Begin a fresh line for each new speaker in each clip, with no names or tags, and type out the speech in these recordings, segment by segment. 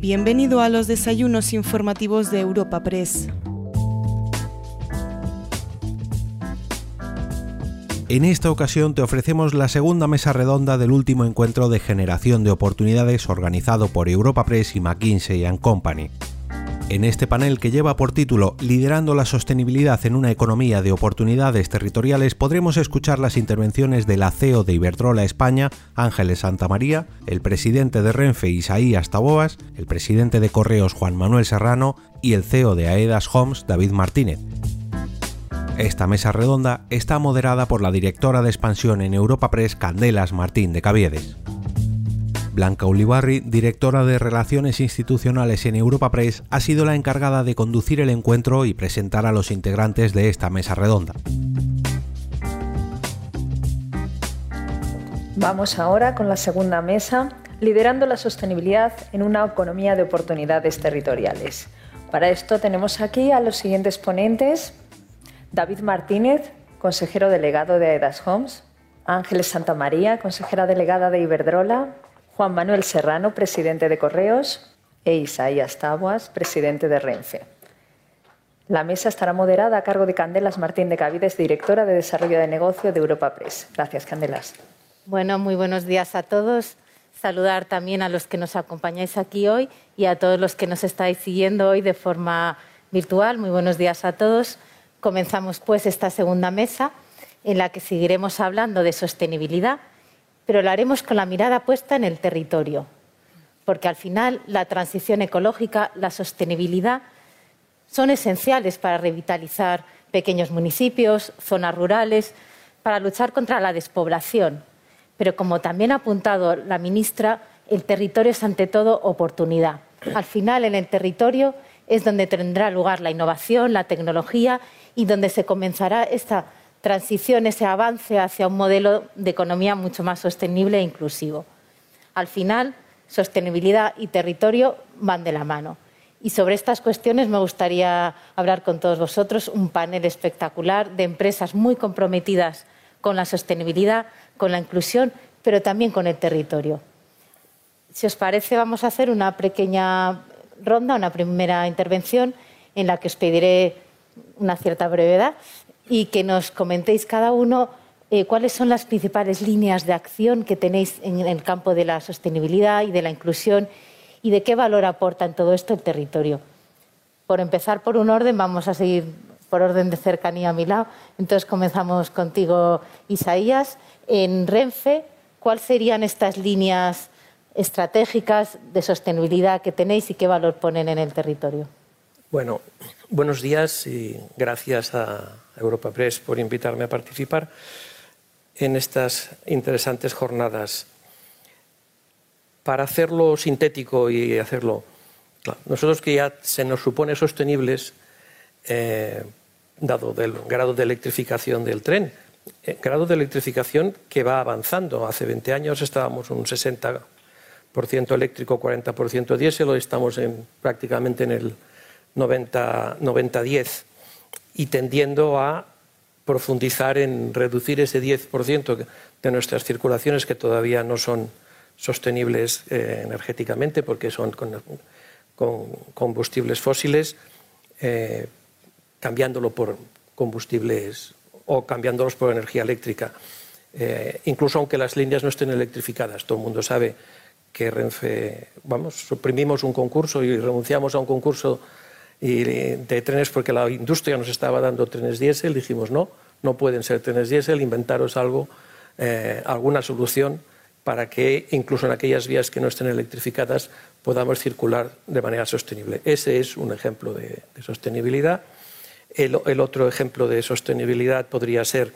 Bienvenido a los desayunos informativos de Europa Press.
En esta ocasión te ofrecemos la segunda mesa redonda del último encuentro de generación de oportunidades organizado por Europa Press y McKinsey ⁇ Company. En este panel que lleva por título Liderando la sostenibilidad en una economía de oportunidades territoriales podremos escuchar las intervenciones del CEO de Iberdrola España, Ángeles Santamaría, el presidente de Renfe Isaías Taboas, el presidente de Correos Juan Manuel Serrano y el CEO de Aedas Homes David Martínez. Esta mesa redonda está moderada por la directora de expansión en Europa Press Candelas Martín de Caviedes. Blanca Ulibarri, directora de Relaciones Institucionales en Europa Press, ha sido la encargada de conducir el encuentro y presentar a los integrantes de esta mesa redonda.
Vamos ahora con la segunda mesa, liderando la sostenibilidad en una economía de oportunidades territoriales. Para esto tenemos aquí a los siguientes ponentes. David Martínez, consejero delegado de Aedas Homes. Ángeles Santamaría, consejera delegada de Iberdrola. Juan Manuel Serrano, presidente de Correos, e Isaías Tabuas, presidente de Renfe. La mesa estará moderada a cargo de Candelas Martín de Cavides, directora de Desarrollo de Negocio de Europa Press. Gracias, Candelas.
Bueno, muy buenos días a todos. Saludar también a los que nos acompañáis aquí hoy y a todos los que nos estáis siguiendo hoy de forma virtual. Muy buenos días a todos. Comenzamos pues esta segunda mesa en la que seguiremos hablando de sostenibilidad pero lo haremos con la mirada puesta en el territorio, porque al final la transición ecológica, la sostenibilidad son esenciales para revitalizar pequeños municipios, zonas rurales, para luchar contra la despoblación. Pero como también ha apuntado la ministra, el territorio es ante todo oportunidad. Al final, en el territorio es donde tendrá lugar la innovación, la tecnología y donde se comenzará esta transición, ese avance hacia un modelo de economía mucho más sostenible e inclusivo. Al final, sostenibilidad y territorio van de la mano. Y sobre estas cuestiones me gustaría hablar con todos vosotros, un panel espectacular de empresas muy comprometidas con la sostenibilidad, con la inclusión, pero también con el territorio. Si os parece, vamos a hacer una pequeña ronda, una primera intervención en la que os pediré una cierta brevedad y que nos comentéis cada uno eh, cuáles son las principales líneas de acción que tenéis en el campo de la sostenibilidad y de la inclusión y de qué valor aporta en todo esto el territorio. Por empezar por un orden, vamos a seguir por orden de cercanía a mi lado. Entonces comenzamos contigo, Isaías. En Renfe, ¿cuáles serían estas líneas estratégicas de sostenibilidad que tenéis y qué valor ponen en el territorio?
Bueno, buenos días y gracias a Europa Press por invitarme a participar en estas interesantes jornadas. Para hacerlo sintético y hacerlo, nosotros que ya se nos supone sostenibles, eh, dado el grado de electrificación del tren, eh, grado de electrificación que va avanzando. Hace 20 años estábamos un 60% eléctrico, 40% diésel, hoy estamos en, prácticamente en el 90-10 y tendiendo a profundizar en reducir ese 10% de nuestras circulaciones que todavía no son sostenibles eh, energéticamente porque son con, combustibles fósiles, eh, cambiándolo por combustibles o cambiándolos por energía eléctrica. Eh, incluso aunque las líneas no estén electrificadas, todo el mundo sabe que Renfe, vamos, suprimimos un concurso y renunciamos a un concurso y de trenes porque la industria nos estaba dando trenes diésel, dijimos no, no pueden ser trenes diésel, inventaros algo, eh, alguna solución para que incluso en aquellas vías que no estén electrificadas podamos circular de manera sostenible. Ese es un ejemplo de, sostenibilidad. El, otro ejemplo de sostenibilidad podría ser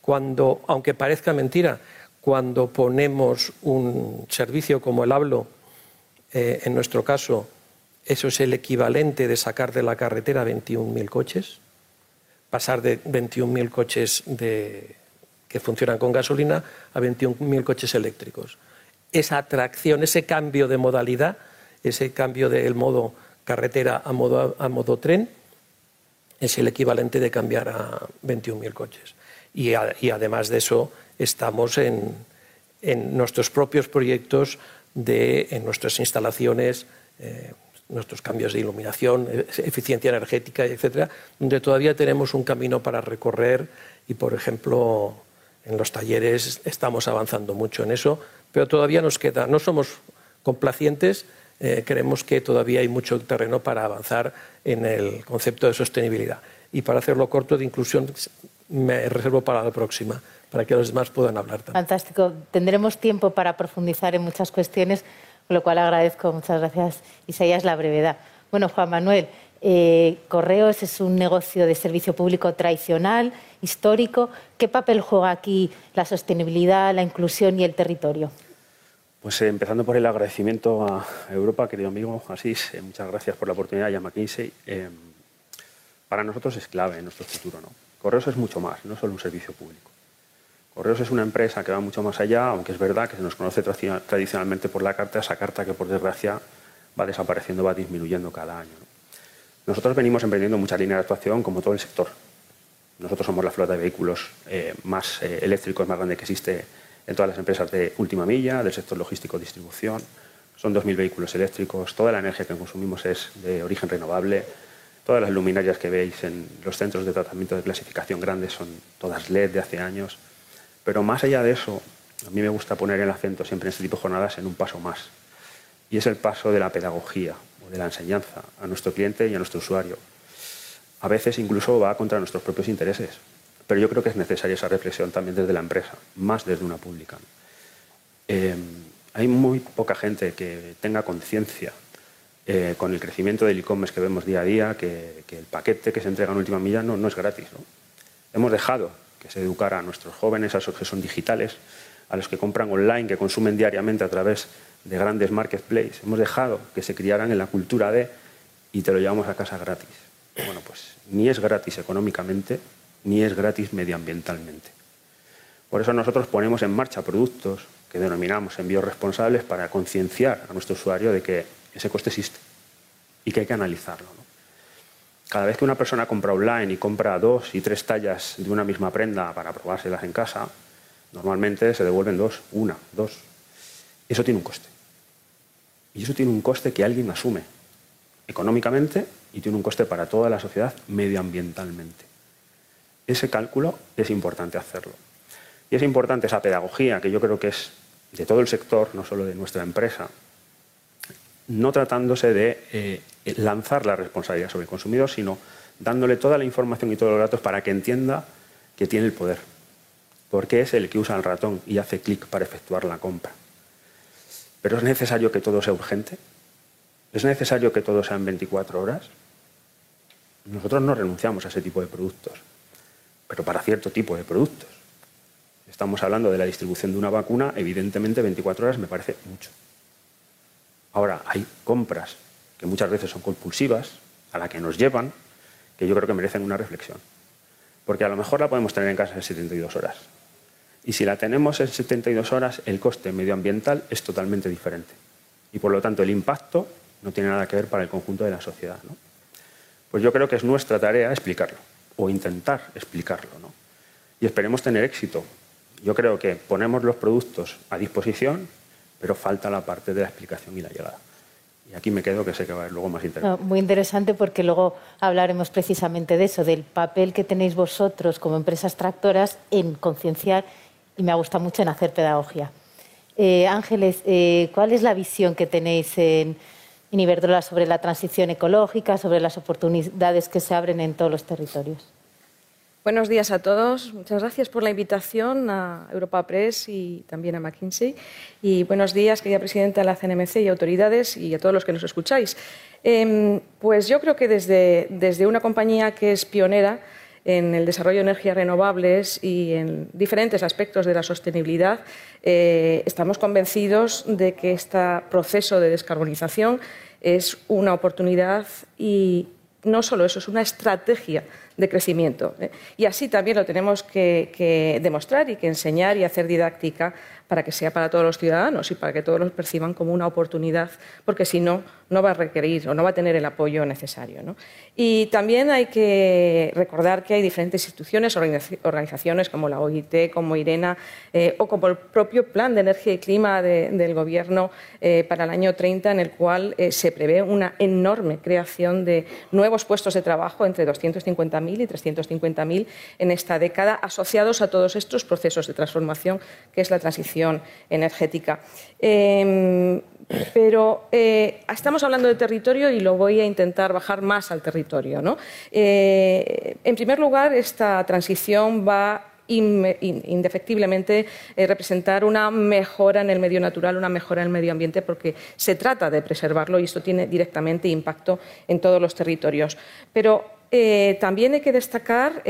cuando, aunque parezca mentira, cuando ponemos un servicio como el hablo, eh, en nuestro caso, eso es el equivalente de sacar de la carretera 21.000 coches, pasar de 21.000 coches que funcionan con gasolina a 21.000 coches eléctricos. Esa atracción, ese cambio de modalidad, ese cambio del modo carretera a modo, tren, es el equivalente de cambiar a 21.000 coches. Y, además de eso, estamos en, nuestros propios proyectos, de, en nuestras instalaciones nuestros cambios de iluminación, eficiencia energética, etcétera, donde todavía tenemos un camino para recorrer y, por ejemplo, en los talleres estamos avanzando mucho en eso, pero todavía nos queda, no somos complacientes, eh, creemos que todavía hay mucho terreno para avanzar en el concepto de sostenibilidad. Y para hacerlo corto, de inclusión me reservo para la próxima, para que los demás puedan hablar también.
Fantástico. Tendremos tiempo para profundizar en muchas cuestiones lo cual agradezco, muchas gracias Isaías, la brevedad. Bueno, Juan Manuel, eh, Correos es un negocio de servicio público tradicional, histórico. ¿Qué papel juega aquí la sostenibilidad, la inclusión y el territorio?
Pues eh, empezando por el agradecimiento a Europa, querido amigo Asís, eh, muchas gracias por la oportunidad y a McKinsey. para nosotros es clave en nuestro futuro. ¿no? Correos es mucho más, no solo un servicio público. Correos es una empresa que va mucho más allá, aunque es verdad que se nos conoce tradicionalmente por la carta, esa carta que por desgracia va desapareciendo, va disminuyendo cada año. Nosotros venimos emprendiendo muchas líneas de actuación como todo el sector. Nosotros somos la flota de vehículos eh, más eh, eléctricos más grande que existe en todas las empresas de última milla, del sector logístico distribución. Son 2.000 vehículos eléctricos, toda la energía que consumimos es de origen renovable, todas las luminarias que veis en los centros de tratamiento de clasificación grandes son todas LED de hace años. Pero más allá de eso, a mí me gusta poner el acento siempre en este tipo de jornadas en un paso más. Y es el paso de la pedagogía o de la enseñanza a nuestro cliente y a nuestro usuario. A veces incluso va contra nuestros propios intereses. Pero yo creo que es necesaria esa reflexión también desde la empresa, más desde una pública. Eh, hay muy poca gente que tenga conciencia eh, con el crecimiento del e-commerce que vemos día a día, que, el paquete que se entrega en última milla no, no es gratis. Hemos dejado que se educara a nuestros jóvenes, a los que son digitales, a los que compran online, que consumen diariamente a través de grandes marketplaces. Hemos dejado que se criaran en la cultura de y te lo llevamos a casa gratis. Bueno, pues ni es gratis económicamente, ni es gratis medioambientalmente. Por eso nosotros ponemos en marcha productos que denominamos envíos responsables para concienciar a nuestro usuario de que ese coste existe y que hay que analizarlo cada vez que una persona compra online y compra dos y tres tallas de una misma prenda para probárselas en casa, normalmente se devuelven dos, una, dos. Eso tiene un coste. Y eso tiene un coste que alguien asume económicamente y tiene un coste para toda la sociedad medioambientalmente. Ese cálculo es importante hacerlo. Y es importante esa pedagogía que yo creo que es de todo el sector, no solo de nuestra empresa, no tratándose de eh, lanzar la responsabilidad sobre el consumidor, sino dándole toda la información y todos los datos para que entienda que tiene el poder, porque es el que usa el ratón y hace clic para efectuar la compra. Pero es necesario que todo sea urgente, es necesario que todo sea en 24 horas. Nosotros no renunciamos a ese tipo de productos, pero para cierto tipo de productos. Estamos hablando de la distribución de una vacuna, evidentemente 24 horas me parece mucho. Ahora, hay compras que muchas veces son compulsivas, a la que nos llevan, que yo creo que merecen una reflexión. Porque a lo mejor la podemos tener en casa en 72 horas. Y si la tenemos en 72 horas, el coste medioambiental es totalmente diferente. Y por lo tanto, el impacto no tiene nada que ver para el conjunto de la sociedad. Pues yo creo que es nuestra tarea explicarlo, o intentar explicarlo. Y esperemos tener éxito. Yo creo que ponemos los productos a disposición pero falta la parte de la explicación y la llegada. Y aquí me quedo, que sé que va a haber luego más interesante.
muy interesante porque luego hablaremos precisamente de eso, del papel que tenéis vosotros como empresas tractoras en concienciar y me gusta mucho en hacer pedagogía. Eh, Ángeles, eh, ¿cuál es la visión que tenéis en, en Iberdrola sobre la transición ecológica, sobre las oportunidades que se abren en todos los territorios?
Buenos días a todos. Muchas gracias por la invitación a Europa Press y también a McKinsey. Y buenos días, querida presidenta de la CNMC y autoridades y a todos los que nos escucháis. Em, pues yo creo que desde, desde una compañía que es pionera en el desarrollo de energías renovables y en diferentes aspectos de la sostenibilidad, eh, estamos convencidos de que este proceso de descarbonización es una oportunidad y no solo eso, es una estrategia de crecimiento. ¿eh? Y así también lo tenemos que demostrar y que enseñar y hacer didáctica para que sea para todos los ciudadanos y para que todos los perciban como una oportunidad, porque si no, no va a requerir o no va a tener el apoyo necesario. Y también hay que recordar que hay diferentes instituciones, organizaciones como la OIT, como IRENA eh, o como el propio Plan de Energía y Clima del Gobierno eh, para el año 30, en el cual eh, se prevé una enorme creación de nuevos puestos de trabajo entre 250.000 y 350.000 en esta década, asociados a todos estos procesos de transformación que es la transición energética. Em, pero eh, estamos hablando de territorio y lo voy a intentar bajar más al territorio. Eh, en primer lugar, esta transición va indefectiblemente eh, representar una mejora en el medio natural, una mejora en el medio ambiente, porque se trata de preservarlo y esto tiene directamente impacto en todos los territorios. Pero también hay que destacar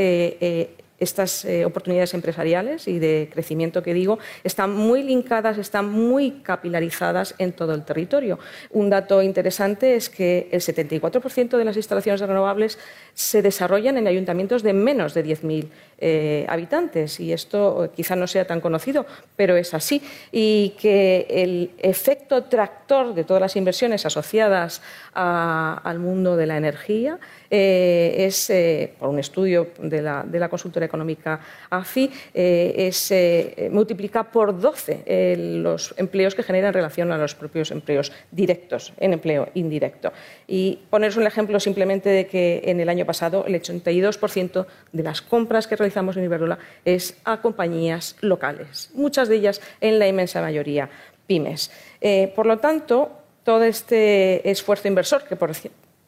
estas eh, oportunidades empresariales y de crecimiento que digo están muy linkadas, están muy capilarizadas en todo el territorio. Un dato interesante es que el 74% de las instalaciones renovables se desarrollan en ayuntamientos de menos de 10.000 eh, habitantes y esto quizá no sea tan conocido, pero es así. Y que el efecto tractor de todas las inversiones asociadas al mundo de la energía eh, es, eh, por un estudio de la, consultora económica AFI, es, multiplica por 12 los empleos que genera en relación a los propios empleos directos en empleo indirecto. Y poneros un ejemplo simplemente de que en el año pasado el 82% de las compras que realizamos en Iberdrola es a compañías locales, muchas de ellas en la inmensa mayoría pymes. Eh, por lo tanto, todo este esfuerzo inversor, que por,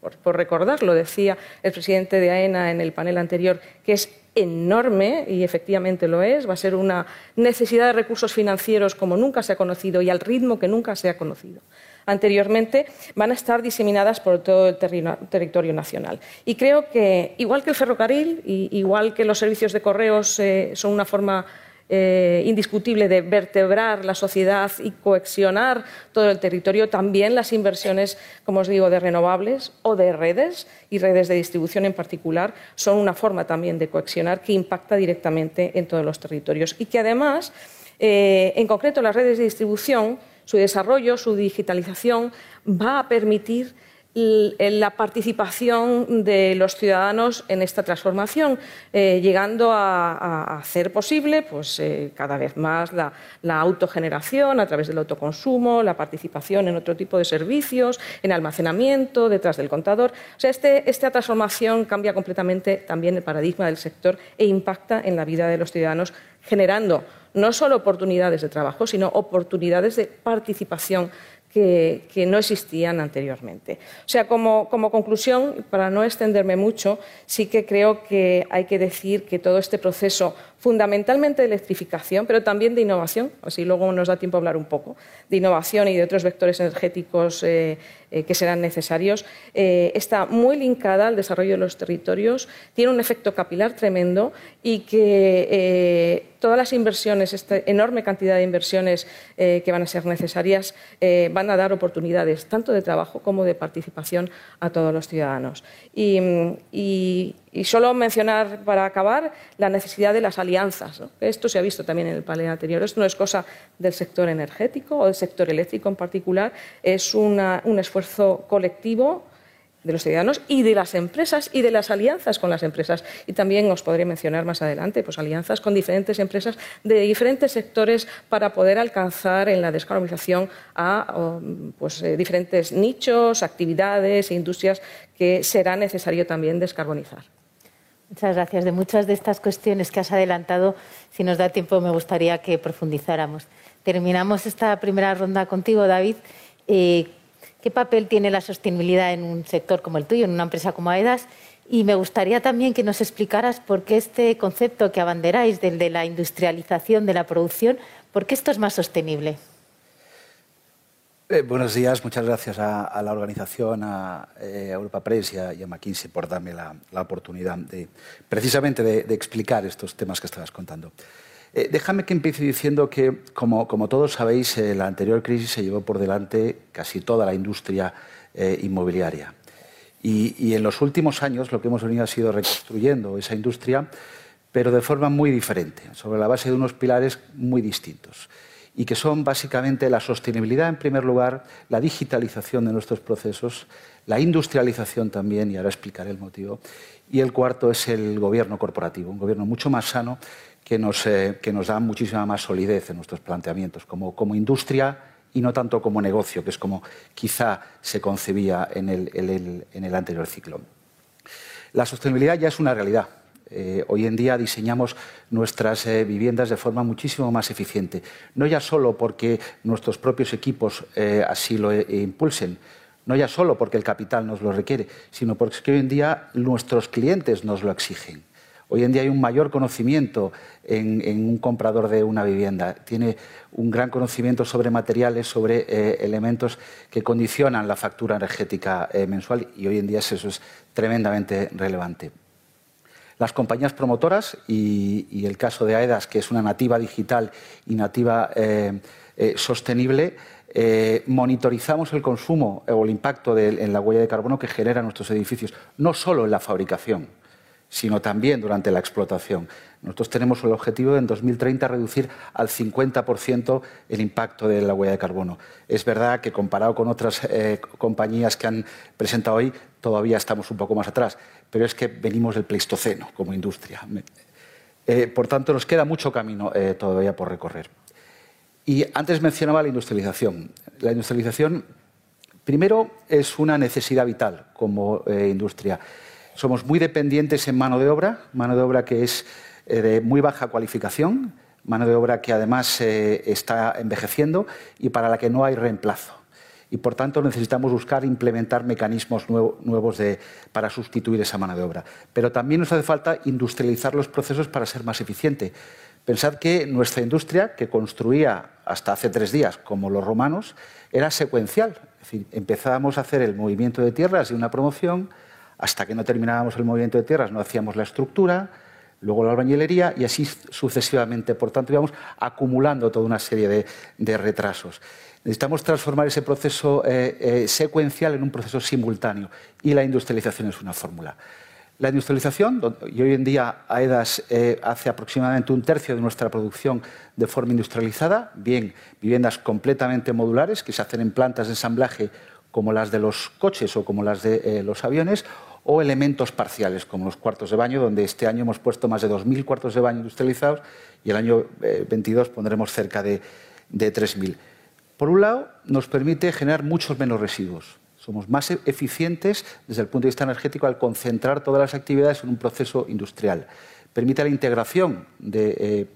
por, recordar, lo decía el presidente de AENA en el panel anterior, que es enorme, y efectivamente lo es, va a ser una necesidad de recursos financieros como nunca se ha conocido y al ritmo que nunca se ha conocido anteriormente, van a estar diseminadas por todo el territorio nacional. Y creo que, igual que el ferrocarril, igual que los servicios de correos eh, son una forma eh, indiscutible de vertebrar la sociedad y coexionar todo el territorio, también las inversiones, como os digo, de renovables o de redes y redes de distribución en particular son una forma también de coexionar que impacta directamente en todos los territorios. Y que además, eh, en concreto, las redes de distribución su desarrollo, su digitalización, va a permitir la participación de los ciudadanos en esta transformación, eh, llegando a, hacer posible pues, eh, cada vez más la, autogeneración a través del autoconsumo, la participación en otro tipo de servicios, en almacenamiento, detrás del contador. O sea, este, esta transformación cambia completamente también el paradigma del sector e impacta en la vida de los ciudadanos, generando no solo oportunidades de trabajo, sino oportunidades de participación que, no existían anteriormente. O sea, como, conclusión, para no extenderme mucho, sí que creo que hay que decir que todo este proceso fundamentalmente de electrificación, pero también de innovación, así luego nos da tiempo a hablar un poco, de innovación y de otros vectores energéticos eh, eh, que serán necesarios, eh, está muy linkada al desarrollo de los territorios, tiene un efecto capilar tremendo y que todas las inversiones, esta enorme cantidad de inversiones que van a ser necesarias, van a dar oportunidades tanto de trabajo como de participación a todos los ciudadanos. y y solo mencionar para acabar la necesidad de las alianzas. Esto se ha visto también en el panel anterior. Esto no es cosa del sector energético o del sector eléctrico en particular, es un esfuerzo colectivo de los ciudadanos y de las empresas y de las alianzas con las empresas. Y también os podré mencionar más adelante pues, alianzas con diferentes empresas de diferentes sectores para poder alcanzar en la descarbonización a pues, eh, diferentes nichos, actividades e industrias que será necesario también descarbonizar.
Muchas gracias. De muchas de estas cuestiones que has adelantado, si nos da tiempo, me gustaría que profundizáramos. Terminamos esta primera ronda contigo, David. Eh, ¿Qué papel tiene la sostenibilidad en un sector como el tuyo, en una empresa como AEDAS? Y me gustaría también que nos explicaras por qué este concepto que abanderáis del de la industrialización de la producción, por qué esto es más sostenible.
Eh, buenos días, muchas gracias a, la organización, a, eh, Europa Press y a, McKinsey por darme la, oportunidad de, precisamente de, explicar estos temas que estabas contando. Eh, déjame que empiece diciendo que, como, como todos sabéis, la anterior crisis se llevó por delante casi toda la industria inmobiliaria. Y, en los últimos años lo que hemos venido ha sido reconstruyendo esa industria, pero de forma muy diferente, sobre la base de unos pilares muy distintos y que son básicamente la sostenibilidad en primer lugar, la digitalización de nuestros procesos, la industrialización también, y ahora explicaré el motivo, y el cuarto es el gobierno corporativo, un gobierno mucho más sano que nos, eh, que nos da muchísima más solidez en nuestros planteamientos, como, como industria y no tanto como negocio, que es como quizá se concebía en el, en el anterior ciclo. La sostenibilidad ya es una realidad. Eh, hoy en día diseñamos nuestras eh, viviendas de forma muchísimo más eficiente, no ya solo porque nuestros propios equipos eh, así lo impulsen, no ya solo porque el capital nos lo requiere, sino porque hoy en día nuestros clientes nos lo exigen. Hoy en día hay un mayor conocimiento en, un comprador de una vivienda. Tiene un gran conocimiento sobre materiales, sobre elementos que condicionan la factura energética mensual y hoy en día eso es tremendamente relevante. Las compañías promotoras y, el caso de AEDAS, que es una nativa digital y nativa eh, sostenible, monitorizamos el consumo o el impacto en la huella de carbono que generan nuestros edificios, no solo en la fabricación, sino también durante la explotación. Nosotros tenemos el objetivo de en 2030 reducir al 50% el impacto de la huella de carbono. Es verdad que comparado con otras eh, compañías que han presentado hoy, todavía estamos un poco más atrás, pero es que venimos del Pleistoceno como industria. Eh, por tanto, nos queda mucho camino eh, todavía por recorrer. Y antes mencionaba la industrialización. La industrialización, primero, es una necesidad vital como industria. Somos muy dependientes en mano de obra, mano de obra que es eh, de muy baja cualificación, mano de obra que además eh, está envejeciendo y para la que no hay reemplazo. Y por tanto necesitamos buscar implementar mecanismos nuevos para sustituir esa mano de obra. Pero también nos hace falta industrializar los procesos para ser más eficiente. Pensad que nuestra industria, que construía hasta hace tres días, como los romanos, era secuencial. Empezábamos a hacer el movimiento de tierras y una promoción, hasta que no terminábamos el movimiento de tierras no hacíamos la estructura, luego la albañilería y así sucesivamente. Por tanto, íbamos acumulando toda una serie de, retrasos. Necesitamos transformar ese proceso eh, eh, secuencial en un proceso simultáneo y la industrialización es una fórmula. La industrialización, y hoy en día AEDAS eh, hace aproximadamente un tercio de nuestra producción de forma industrializada, bien viviendas completamente modulares que se hacen en plantas de ensamblaje como las de los coches o como las de los aviones, o elementos parciales, como los cuartos de baño, donde este año hemos puesto más de 2.000 cuartos de baño industrializados y el año 22 eh, pondremos cerca de, de 3.000. Por un lado, nos permite generar muchos menos residuos. Somos más e-, eficientes desde el punto de vista energético al concentrar todas las actividades en un proceso industrial permite la integración de eh,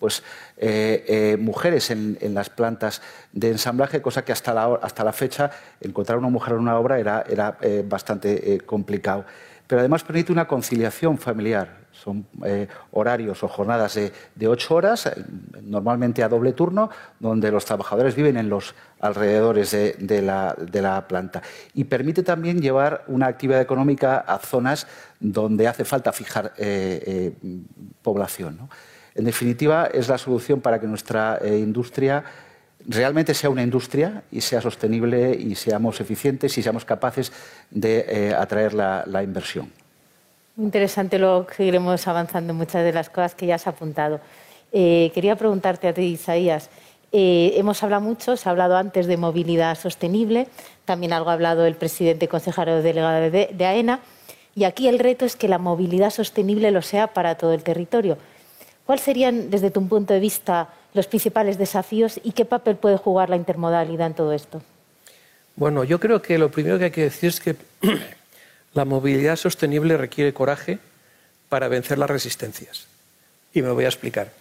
pues, eh, eh, mujeres en, las plantas de ensamblaje, cosa que hasta la, hasta la fecha encontrar una mujer en una obra era, era bastante complicado. Pero además permite una conciliación familiar. Son horarios o jornadas de, ocho horas, normalmente a doble turno, donde los trabajadores viven en los alrededores de, la, planta. Y permite también llevar una actividad económica a zonas donde hace falta fijar eh, eh, población. En definitiva, es la solución para que nuestra eh, industria realmente sea una industria y sea sostenible y seamos eficientes y seamos capaces de atraer la, inversión.
Interesante, lo que iremos avanzando en muchas de las cosas que ya has apuntado. quería preguntarte a ti, Isaías. hemos hablado mucho, se ha hablado antes de movilidad sostenible, también algo ha hablado el presidente consejero delegado de AENA. Y aquí el reto es que la movilidad sostenible lo sea para todo el territorio. ¿Cuáles serían, desde tu punto de vista, los principales desafíos y qué papel puede jugar la intermodalidad en todo esto?
Bueno, yo creo que lo primero que hay que decir es que la movilidad sostenible requiere coraje para vencer las resistencias. Y me voy a explicar.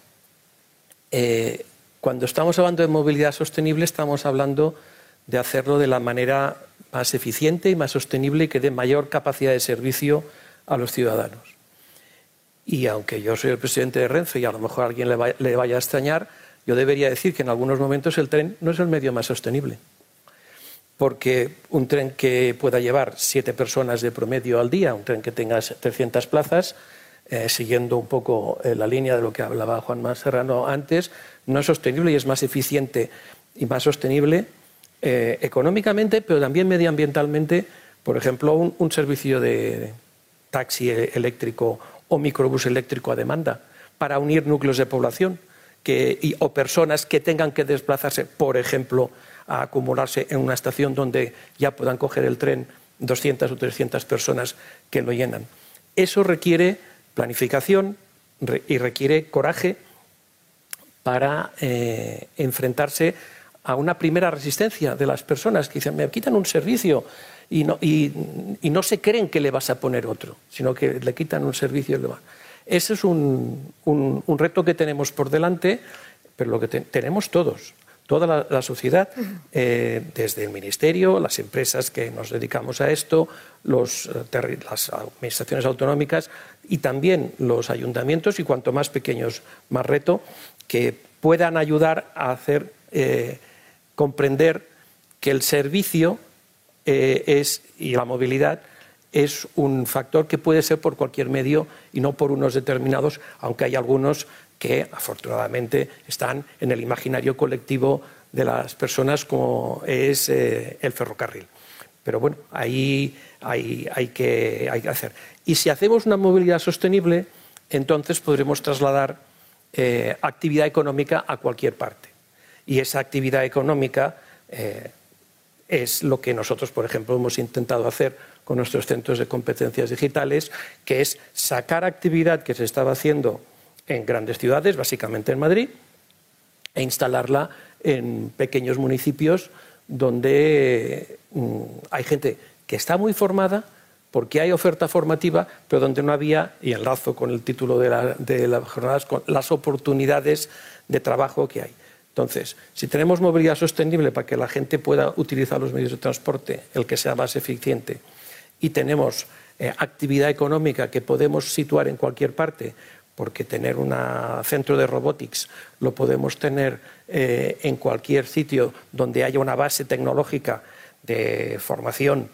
Eh, cuando estamos hablando de movilidad sostenible, estamos hablando de hacerlo de la manera más eficiente y más sostenible y que dé mayor capacidad de servicio a los ciudadanos. Y aunque yo soy el presidente de Renfe y a lo mejor alguien le, vaya a extrañar, yo debería decir que en algunos momentos el tren no es el medio más sostenible. Porque un tren que pueda llevar siete personas de promedio al día, un tren que tenga 300 plazas, eh, siguiendo un poco eh, la línea de lo que hablaba Juan Serrano antes, no es sostenible y es más eficiente y más sostenible eh, económicamente, pero también medioambientalmente, Por ejemplo, un, servicio de taxi eléctrico o microbús eléctrico a demanda para unir núcleos de población o personas que tengan que desplazarse, por ejemplo, a acumularse en una estación donde ya puedan coger el tren 200 o 300 personas que lo llenan. Eso requiere planificación y requiere coraje para eh, enfrentarse a una primera resistencia de las personas que dicen, me quitan un servicio y no, y, no se creen que le vas a poner otro, sino que le quitan un servicio y le van. Ese es un, un, reto que tenemos por delante, pero lo que tenemos todos, toda la, sociedad, eh, desde el Ministerio, las empresas que nos dedicamos a esto, los, eh, las administraciones autonómicas y también los ayuntamientos, y cuanto más pequeños, más reto, que puedan ayudar a hacer eh, comprender que el servicio es, y la movilidad es un factor que puede ser por cualquier medio y no por unos determinados, aunque hay algunos que afortunadamente están en el imaginario colectivo de las personas como es eh, el ferrocarril. Pero bueno, ahí hay, que, hacer. Y si hacemos una movilidad sostenible, entonces podremos trasladar eh, actividad económica a cualquier parte. Y esa actividad económica eh, es lo que nosotros, por ejemplo, hemos intentado hacer con nuestros centros de competencias digitales, que es sacar actividad que se estaba haciendo en grandes ciudades, básicamente en Madrid, e instalarla en pequeños municipios donde mm, hay gente que está muy formada, porque hay oferta formativa, pero donde no había, y enlazo con el título de, las jornadas, con las oportunidades de trabajo que hay. Entonces, si tenemos movilidad sostenible para que la gente pueda utilizar los medios de transporte, el que sea más eficiente, y tenemos eh, actividad económica que podemos situar en cualquier parte, porque tener un centro de robotics lo podemos tener eh, en cualquier sitio donde haya una base tecnológica de formación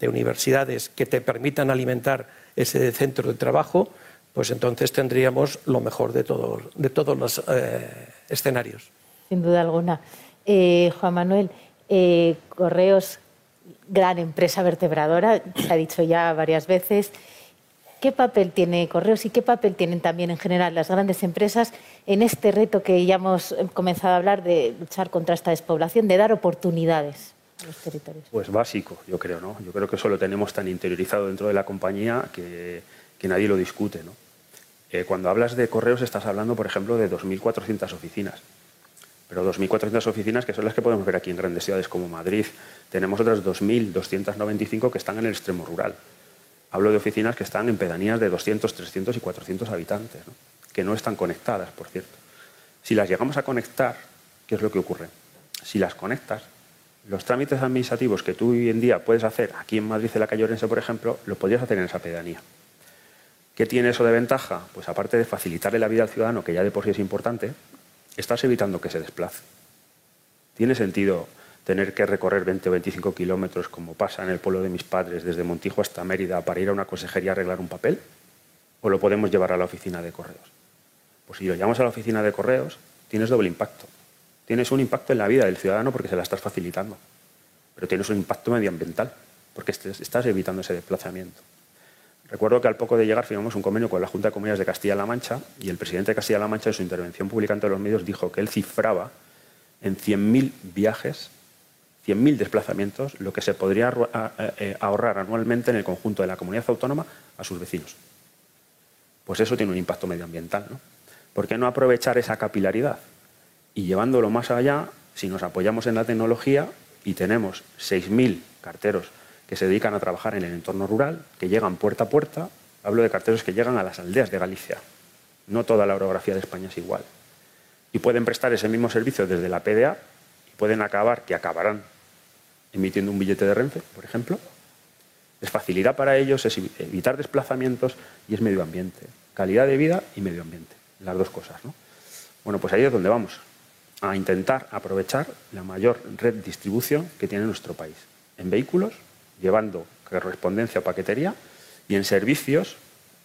de universidades que te permitan alimentar ese centro de trabajo, pues entonces tendríamos lo mejor de, de todos los eh, escenarios.
Sin duda alguna. Juan Manuel, Correos gran empresa vertebradora, se ha dicho ya varias veces. ¿Qué papel tiene Correos y qué papel tienen también en general las grandes empresas en este reto que ya hemos comenzado a hablar de luchar contra esta despoblación, de dar oportunidades a los territorios?
Pues básico, yo creo, ¿no? Yo creo que eso lo tenemos tan interiorizado dentro de la compañía que, nadie lo discute, ¿no? Eh, cuando hablas de Correos estás hablando, por ejemplo, de 2.400 oficinas pero 2.400 oficinas que son las que podemos ver aquí en grandes ciudades como Madrid. Tenemos otras 2.295 que están en el extremo rural. Hablo de oficinas que están en pedanías de 200, 300 y 400 habitantes, que no están conectadas, por cierto. Si las llegamos a conectar, ¿qué es lo que ocurre? Si las conectas, los trámites administrativos que tú hoy en día puedes hacer aquí en Madrid, en la calle Orense, por ejemplo, lo podrías hacer en esa pedanía. ¿Qué tiene eso de ventaja? Pues aparte de facilitarle la vida al ciudadano, que ya de por sí es importante, estás evitando que se desplace. ¿Tiene sentido tener que recorrer 20 o 25 kilómetros como pasa en el pueblo de mis padres desde Montijo hasta Mérida para ir a una consejería a arreglar un papel? ¿O lo podemos llevar a la oficina de correos? Pues si lo llevamos a la oficina de correos, tienes doble impacto. Tienes un impacto en la vida del ciudadano porque se la estás facilitando, pero tienes un impacto medioambiental porque estás evitando ese desplazamiento. Recuerdo que al poco de llegar firmamos un convenio con la Junta de Comunidades de Castilla-La Mancha y el presidente de Castilla-La Mancha en su intervención pública ante los medios dijo que él cifraba en 100.000 viajes, 100.000 desplazamientos, lo que se podría eh, ahorrar anualmente en el conjunto de la comunidad autónoma a sus vecinos. Pues eso tiene un impacto medioambiental. ¿no? ¿Por qué no aprovechar esa capilaridad? Y llevándolo más allá, si nos apoyamos en la tecnología y tenemos 6.000 carteros que se dedican a trabajar en el entorno rural, que llegan puerta a puerta. Hablo de carteros que llegan a las aldeas de Galicia. No toda la orografía de España es igual. Y pueden prestar ese mismo servicio desde la PDA y pueden acabar, que acabarán emitiendo un billete de Renfe, por ejemplo. Es facilidad para ellos, es evitar desplazamientos y es medio ambiente. Calidad de vida y medio ambiente. Las dos cosas. ¿no? Bueno, pues ahí es donde vamos. A intentar aprovechar la mayor red distribución que tiene nuestro país. En vehículos, llevando correspondencia o paquetería y en servicios,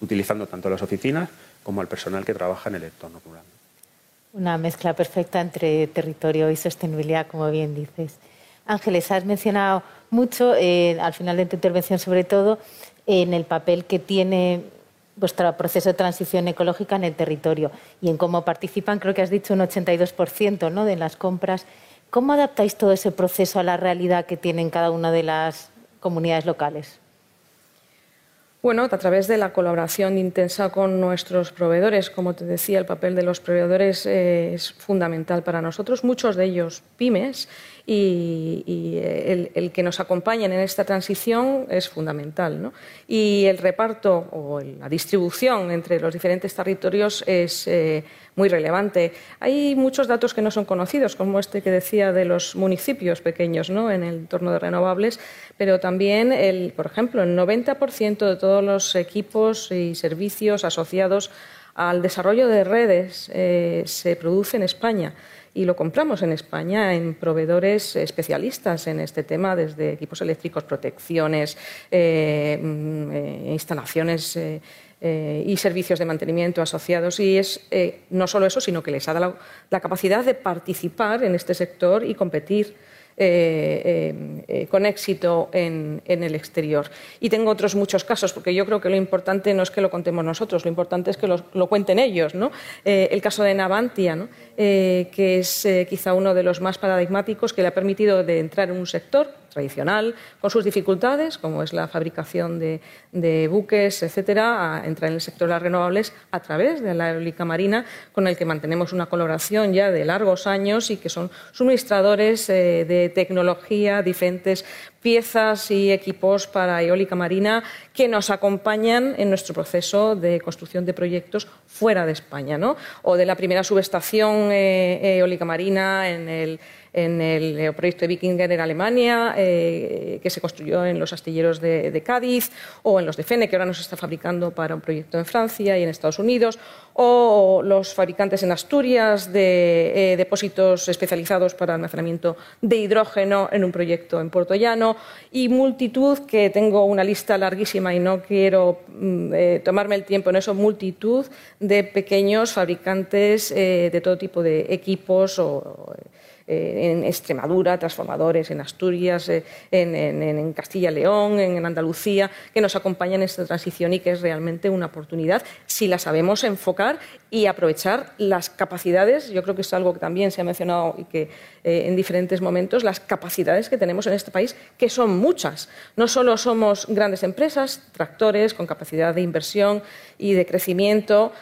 utilizando tanto las oficinas como al personal que trabaja en el entorno rural.
Una mezcla perfecta entre territorio y sostenibilidad, como bien dices. Ángeles, has mencionado mucho, eh, al final de tu intervención sobre todo, en el papel que tiene vuestro proceso de transición ecológica en el territorio y en cómo participan, creo que has dicho un 82% ¿no? de las compras. ¿Cómo adaptáis todo ese proceso a la realidad que tienen cada una de las comunidades locales?
Bueno, a través de la colaboración intensa con nuestros proveedores. Como te decía, el papel de los proveedores eh, es fundamental para nosotros, muchos de ellos pymes, y, el, que nos acompañen en esta transición es fundamental. Y el reparto o la distribución entre los diferentes territorios es eh, muy relevante. Hay muchos datos que no son conocidos, como este que decía de los municipios pequeños ¿no? en el entorno de renovables, pero también, el, por ejemplo, el 90% de todos los equipos y servicios asociados al desarrollo de redes eh, se produce en España y lo compramos en España en proveedores especialistas en este tema, desde equipos eléctricos, protecciones, eh, mm, eh, instalaciones. Y servicios de mantenimiento asociados. Y es no solo eso, sino que les ha dado la capacidad de participar en este sector y competir eh, eh, eh, con éxito en, el exterior. Y tengo otros muchos casos, porque yo creo que lo importante no es que lo contemos nosotros, lo importante es que lo, cuenten ellos. ¿no? el caso de Navantia, que es quizá uno de los más paradigmáticos que le ha permitido de entrar en un sector tradicional, con sus dificultades, como es la fabricación de, buques, etcétera, a entrar en el sector de las renovables a través de la eólica marina, con el que mantenemos una colaboración ya de largos años y que son suministradores eh, de tecnología, diferentes piezas y equipos para eólica marina que nos acompañan en nuestro proceso de construcción de proyectos fuera de España, ¿no? O de la primera subestación eh, eólica marina en el en el proyecto de Wikinger en Alemania, eh, que se construyó en los astilleros de, Cádiz, o en los de Fene, que ahora nos está fabricando para un proyecto en Francia y en Estados Unidos, o los fabricantes en Asturias de eh, depósitos especializados para almacenamiento de hidrógeno en un proyecto en Puerto Llano, y multitud, que tengo una lista larguísima y no quiero mm, eh, tomarme el tiempo en eso, multitud de pequeños fabricantes de todo tipo de equipos o eh, en Extremadura, transformadores en Asturias, eh, en, Castilla y León, en, Andalucía, que nos acompañan en esta transición y que es realmente una oportunidad si la sabemos enfocar y aprovechar las capacidades. Yo creo que es algo que también se ha mencionado y que eh, en diferentes momentos, las capacidades que tenemos en este país, que son muchas. No solo somos grandes empresas, tractores con capacidad de inversión y de crecimiento.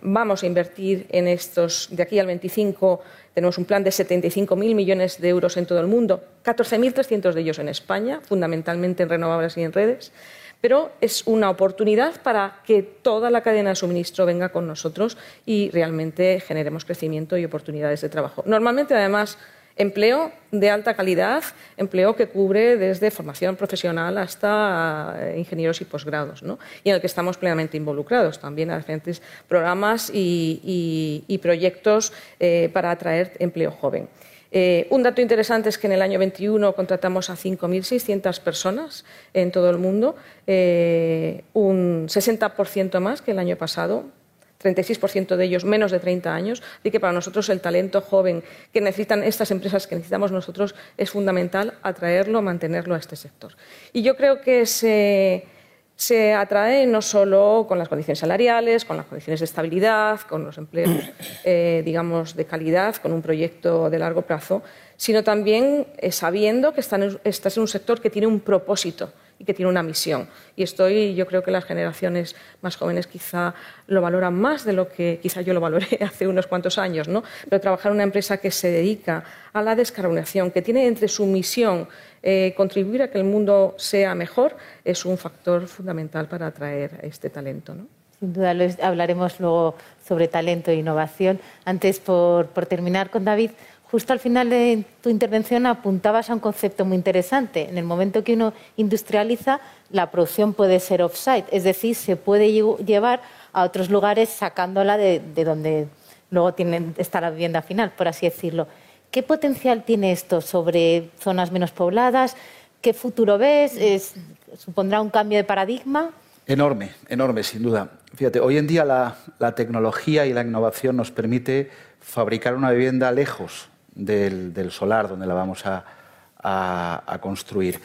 vamos a invertir en estos, de aquí al 25 tenemos un plan de 75.000 millones de euros en todo el mundo, 14.300 de ellos en España, fundamentalmente en renovables y en redes. Pero es una oportunidad para que toda la cadena de suministro venga con nosotros y realmente generemos crecimiento y oportunidades de trabajo. Normalmente, además, Empleo de alta calidad, empleo que cubre desde formación profesional hasta eh, ingenieros y posgrados, ¿no? y en el que estamos plenamente involucrados también a diferentes programas y, proyectos eh, para atraer empleo joven. Eh, un dato interesante es que en el año 21 contratamos a 5.600 personas en todo el mundo, un 60% más que el año pasado, 36% de ellos menos de 30 años. Así que para nosotros el talento joven que necesitan estas empresas, que necesitamos nosotros, es fundamental atraerlo, mantenerlo a este sector. Y yo creo que se, atrae no solo con las condiciones salariales, con las condiciones de estabilidad, con los empleos, eh, digamos, de calidad, con un proyecto de largo plazo, sino también eh, sabiendo que estás en un sector que tiene un propósito y que tiene una misión. Y estoy, yo creo que las generaciones más jóvenes quizá lo valoran más de lo que quizá yo lo valoré hace unos cuantos años, ¿no? Pero trabajar en una empresa que se dedica a la descarbonización, que tiene entre su misión eh, contribuir a que el mundo sea mejor, es un factor fundamental para atraer este talento, ¿no?
Sin duda hablaremos luego sobre talento e innovación. Antes, por, por terminar con David, justo al final de tu intervención apuntabas a un concepto muy interesante. En el momento que uno industrializa, la producción puede ser off-site, es decir, se puede llevar a otros lugares sacándola de, donde luego está la vivienda final, por así decirlo. ¿Qué potencial tiene esto sobre zonas menos pobladas? ¿Qué futuro ves? ¿Supondrá un cambio de paradigma?
Enorme, enorme, sin duda. Fíjate, hoy en día la tecnología y la innovación nos permite fabricar una vivienda lejos del, solar donde la vamos a, construir.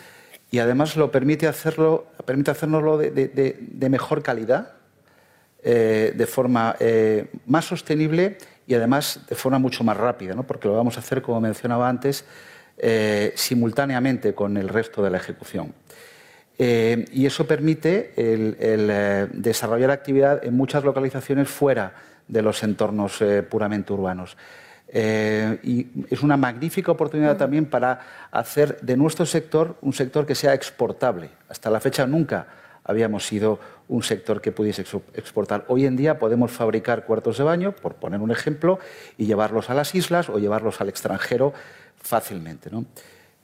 Y además lo permite hacerlo, permite hacernoslo de, mejor calidad, eh, de forma eh, más sostenible y además de forma mucho más rápida, ¿no? porque lo vamos a hacer, como mencionaba antes, eh, simultáneamente con el resto de la ejecución. y eso permite el, desarrollar actividad en muchas localizaciones fuera de los entornos puramente urbanos. Eh, y es una magnífica oportunidad también para hacer de nuestro sector un sector que sea exportable. Hasta la fecha nunca habíamos sido un sector que pudiese exportar. Hoy en día podemos fabricar cuartos de baño, por poner un ejemplo, y llevarlos a las islas o llevarlos al extranjero fácilmente.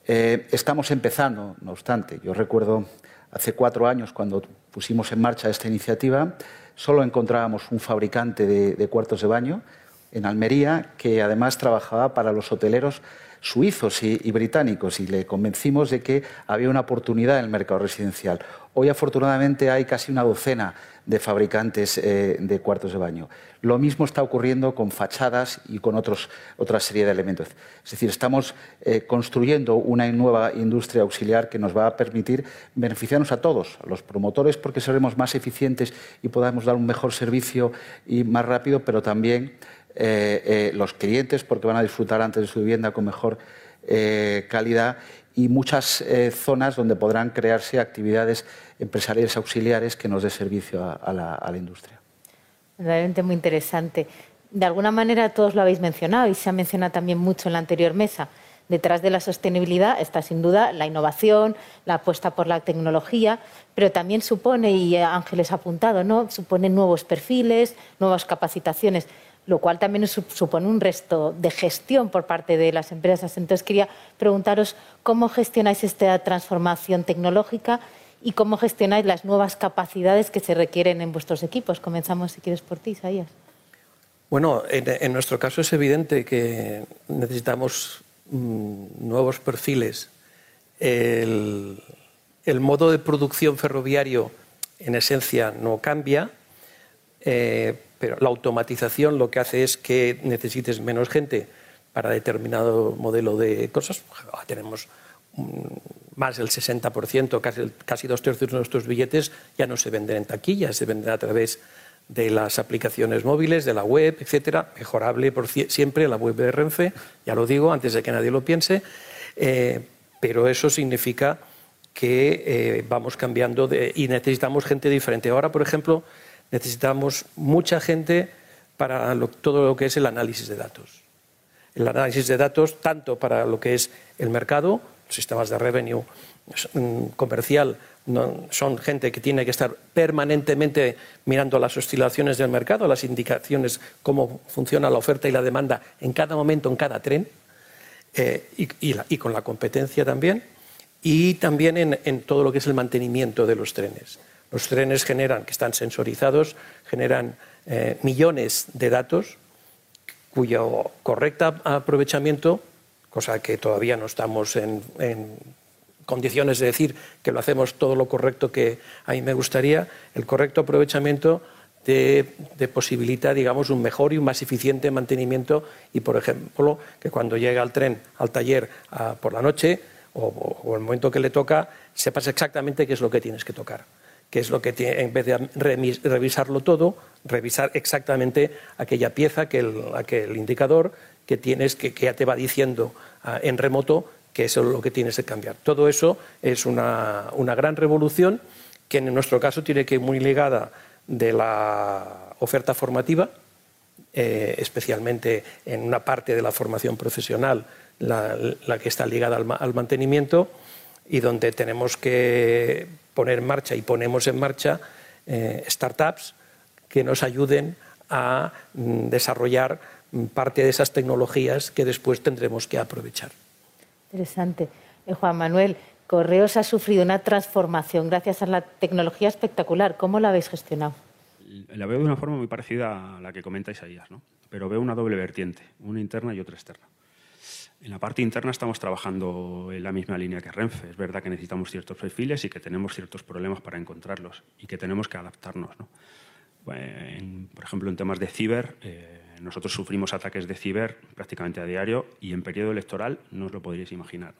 Eh, estamos empezando, no obstante. Yo recuerdo hace cuatro años cuando pusimos en marcha esta iniciativa, solo encontrábamos un fabricante de cuartos de baño en Almería, que además trabajaba para los hoteleros suizos y, británicos y le convencimos de que había una oportunidad en el mercado residencial. Hoy afortunadamente hay casi una docena de fabricantes eh, de cuartos de baño. Lo mismo está ocurriendo con fachadas y con otros, otra serie de elementos. Es decir, estamos eh, construyendo una nueva industria auxiliar que nos va a permitir beneficiarnos a todos, a los promotores porque seremos más eficientes y podamos dar un mejor servicio y más rápido, pero también eh, eh, los clientes porque van a disfrutar antes de su vivienda con mejor eh, calidad y muchas zonas donde podrán crearse actividades empresariales auxiliares que nos dé servicio a, la, industria.
Realmente muy interesante. De alguna manera todos lo habéis mencionado y se ha mencionado también mucho en la anterior mesa. Detrás de la sostenibilidad está sin duda la innovación, la apuesta por la tecnología, pero también supone, y Ángeles ha apuntado, ¿no? supone nuevos perfiles, nuevas capacitaciones lo cual también supone un resto de gestión por parte de las empresas. Entonces, quería preguntaros cómo gestionáis esta transformación tecnológica y cómo gestionáis las nuevas capacidades que se requieren en vuestros equipos. Comenzamos, si quieres, por ti, Isaías.
Bueno, en, nuestro caso es evidente que necesitamos mm, nuevos perfiles. El, el, modo de producción ferroviario, en esencia, no cambia, eh, pero la automatización lo que hace es que necesites menos gente para determinado modelo de cosas. Tenemos más del 60%, casi, casi dos tercios de nuestros billetes ya no se venden en taquilla, se venden a través de las aplicaciones móviles, de la web, etcétera, mejorable por siempre la web de Renfe, ya lo digo antes de que nadie lo piense, eh, pero eso significa que eh, vamos cambiando y necesitamos gente diferente. Ahora, por ejemplo, necesitamos mucha gente para todo lo que es el análisis de datos. El análisis de datos, tanto para lo que es el mercado, sistemas de revenue mm, comercial, son gente que tiene que estar permanentemente mirando las oscilaciones del mercado, las indicaciones, cómo funciona la oferta y la demanda en cada momento, en cada tren, eh, y, con la competencia también, y también en todo lo que es el mantenimiento de los trenes. Los trenes generan, que están sensorizados, generan eh, millones de datos cuyo correcto aprovechamiento, cosa que todavía no estamos en, condiciones de decir que lo hacemos todo lo correcto que a mí me gustaría, el correcto aprovechamiento de, posibilita, digamos, un mejor y un más eficiente mantenimiento y, por ejemplo, que cuando llega el tren al taller por la noche o, o el momento que le toca, sepas exactamente qué es lo que tienes que tocar que es lo que tiene, en vez de revisarlo todo, revisar exactamente aquella pieza, que aquel indicador que tienes, que, ya te va diciendo ah, en remoto que eso es lo que tienes que cambiar. Todo eso es una, gran revolución que en nuestro caso tiene que ir muy ligada de la oferta formativa, eh, especialmente en una parte de la formación profesional, la, que está ligada al mantenimiento, y donde tenemos que poner en marcha y ponemos en marcha eh, startups que nos ayuden a mm, desarrollar mm, parte de esas tecnologías que después tendremos que aprovechar.
Interesante. Eh, Juan Manuel, Correos ha sufrido una transformación gracias a la tecnología espectacular. ¿Cómo la habéis gestionado?
La veo de una forma muy parecida a la que comenta Isaías, ¿no? pero veo una doble vertiente, una interna y otra externa. En la parte interna estamos trabajando en la misma línea que Renfe. Es verdad que necesitamos ciertos perfiles y que tenemos ciertos problemas para encontrarlos y que tenemos que adaptarnos. por ejemplo, en temas de ciber, eh, nosotros sufrimos ataques de ciber prácticamente a diario y en periodo electoral no os lo podríais imaginar.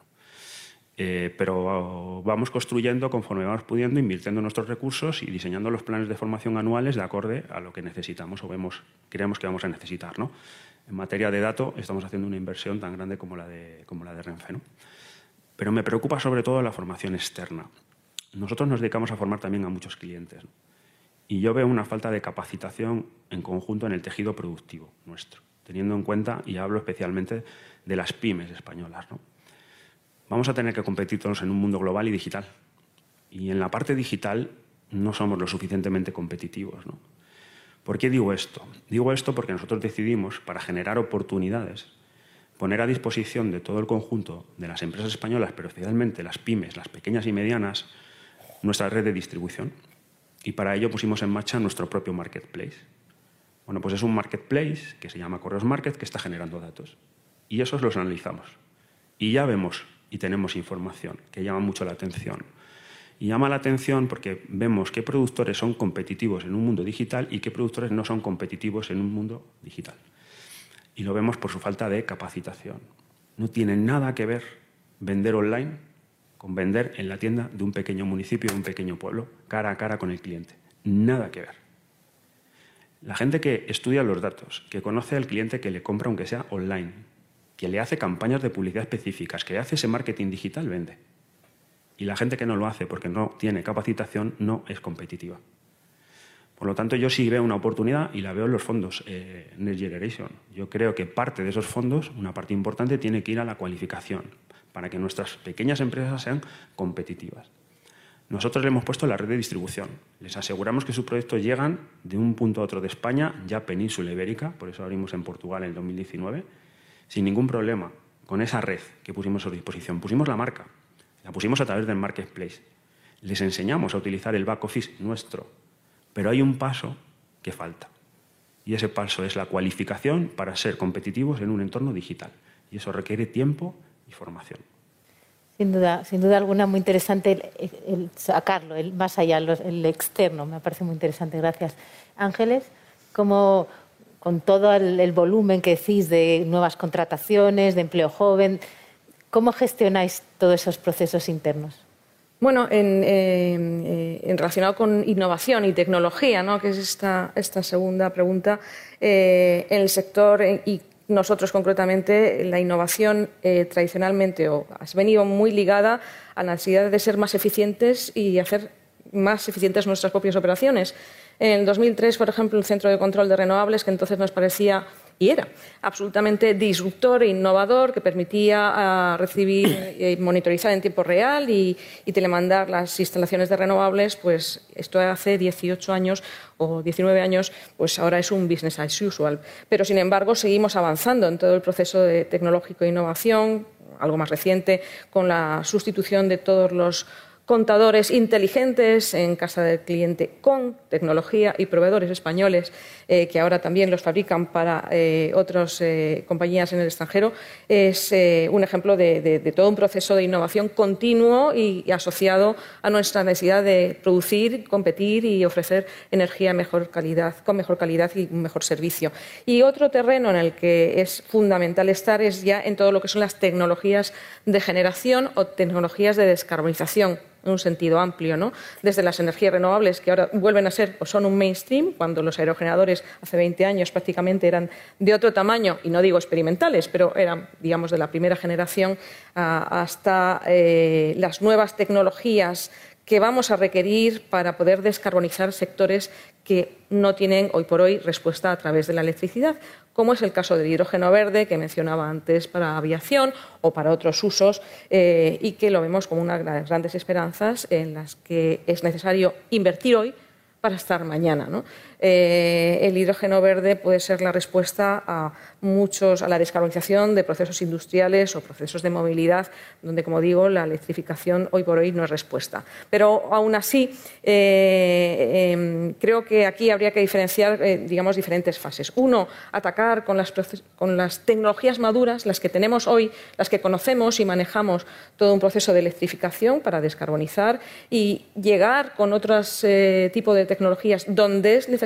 Eh, pero vamos construyendo conforme vamos pudiendo, invirtiendo nuestros recursos y diseñando los planes de formación anuales de acorde a lo que necesitamos o vemos, creemos que vamos a necesitar. ¿no? En materia de datos estamos haciendo una inversión tan grande como la de, como la de Renfe. ¿no? Pero me preocupa sobre todo la formación externa. Nosotros nos dedicamos a formar también a muchos clientes. Y yo veo una falta de capacitación en conjunto en el tejido productivo nuestro, teniendo en cuenta, y hablo especialmente de las pymes españolas. ¿no? vamos a tener que competir todos en un mundo global y digital. Y en la parte digital no somos lo suficientemente competitivos. ¿no? ¿Por qué digo esto? Digo esto porque nosotros decidimos, para generar oportunidades, poner a disposición de todo el conjunto de las empresas españolas, pero especialmente las pymes, las pequeñas y medianas, nuestra red de distribución. Y para ello pusimos en marcha nuestro propio marketplace. Bueno, pues es un marketplace que se llama Correos Market que está generando datos. Y esos los analizamos. Y ya vemos y tenemos información que llama mucho la atención. Y llama la atención porque vemos qué productores son competitivos en un mundo digital y qué productores no son competitivos en un mundo digital. Y lo vemos por su falta de capacitación. No tiene nada que ver vender online con vender en la tienda de un pequeño municipio, de un pequeño pueblo, cara a cara con el cliente. Nada que ver. La gente que estudia los datos, que conoce al cliente que le compra aunque sea online, que le hace campañas de publicidad específicas, que le hace ese marketing digital, vende. Y la gente que no lo hace porque no tiene capacitación no es competitiva. Por lo tanto, yo sí veo una oportunidad y la veo en los fondos eh, Next Generation. Yo creo que parte de esos fondos, una parte importante, tiene que ir a la cualificación para que nuestras pequeñas empresas sean competitivas. Nosotros le hemos puesto la red de distribución. Les aseguramos que sus proyectos llegan de un punto a otro de España, ya península ibérica, por eso abrimos en Portugal en el 2019 sin ningún problema con esa red que pusimos a su disposición. Pusimos la marca, la pusimos a través del marketplace. Les enseñamos a utilizar el back office nuestro, pero hay un paso que falta. Y ese paso es la cualificación para ser competitivos en un entorno digital. Y eso requiere tiempo y formación.
Sin duda, sin duda alguna, muy interesante sacarlo, el más allá, el externo, me parece muy interesante. Gracias. Ángeles, como con todo el, volumen que decís de nuevas contrataciones, de empleo joven. ¿Cómo gestionáis todos esos procesos internos?
Bueno, en, eh, relacionado con innovación y tecnología, ¿no? que es esta, esta segunda pregunta, eh, en el sector eh, y nosotros concretamente, la innovación tradicionalmente o venido muy ligada a la necesidad de ser más eficientes y hacer más eficientes nuestras propias operaciones. En el 2003, por ejemplo, el Centro de Control de Renovables, que entonces nos parecía y era absolutamente disruptor e innovador, que permitía ah, recibir y monitorizar en tiempo real y, telemandar las instalaciones de renovables, pues esto hace 18 años o 19 años, pues ahora es un business as usual. Pero, sin embargo, seguimos avanzando en todo el proceso de tecnológico e innovación, algo más reciente, con la sustitución de todos los contadores inteligentes en casa del cliente con tecnología y proveedores españoles eh, que ahora también los fabrican para eh, otras eh, compañías en el extranjero, es un ejemplo de, todo un proceso de innovación continuo y, asociado a nuestra necesidad de producir, competir y ofrecer energía con mejor calidad y un mejor servicio. Y otro terreno en el que es fundamental estar es ya en todo lo que son las tecnologías de generación o tecnologías de descarbonización en un sentido amplio, ¿no? desde las energías renovables, que ahora vuelven a ser o son un mainstream, cuando los aerogeneradores hace 20 años prácticamente eran de otro tamaño, y no digo experimentales, pero eran, digamos, de la primera generación, hasta eh, las nuevas tecnologías que vamos a requerir para poder descarbonizar sectores que no tienen hoy por hoy respuesta a través de la electricidad, como es el caso del hidrógeno verde que mencionaba antes para aviación o para otros usos, eh, y que lo vemos como una de las grandes esperanzas en las que es necesario invertir hoy para estar mañana. ¿no? Eh, el hidrógeno verde puede ser la respuesta a muchos a la descarbonización de procesos industriales o procesos de movilidad, donde, como digo, la electrificación hoy por hoy no es respuesta. Pero aún así, eh, em, creo que aquí habría que diferenciar, eh, digamos, diferentes fases. Uno, atacar con las, con las tecnologías maduras, las que tenemos hoy, las que conocemos y manejamos todo un proceso de electrificación para descarbonizar y llegar con otros tipos de tecnologías donde es necesario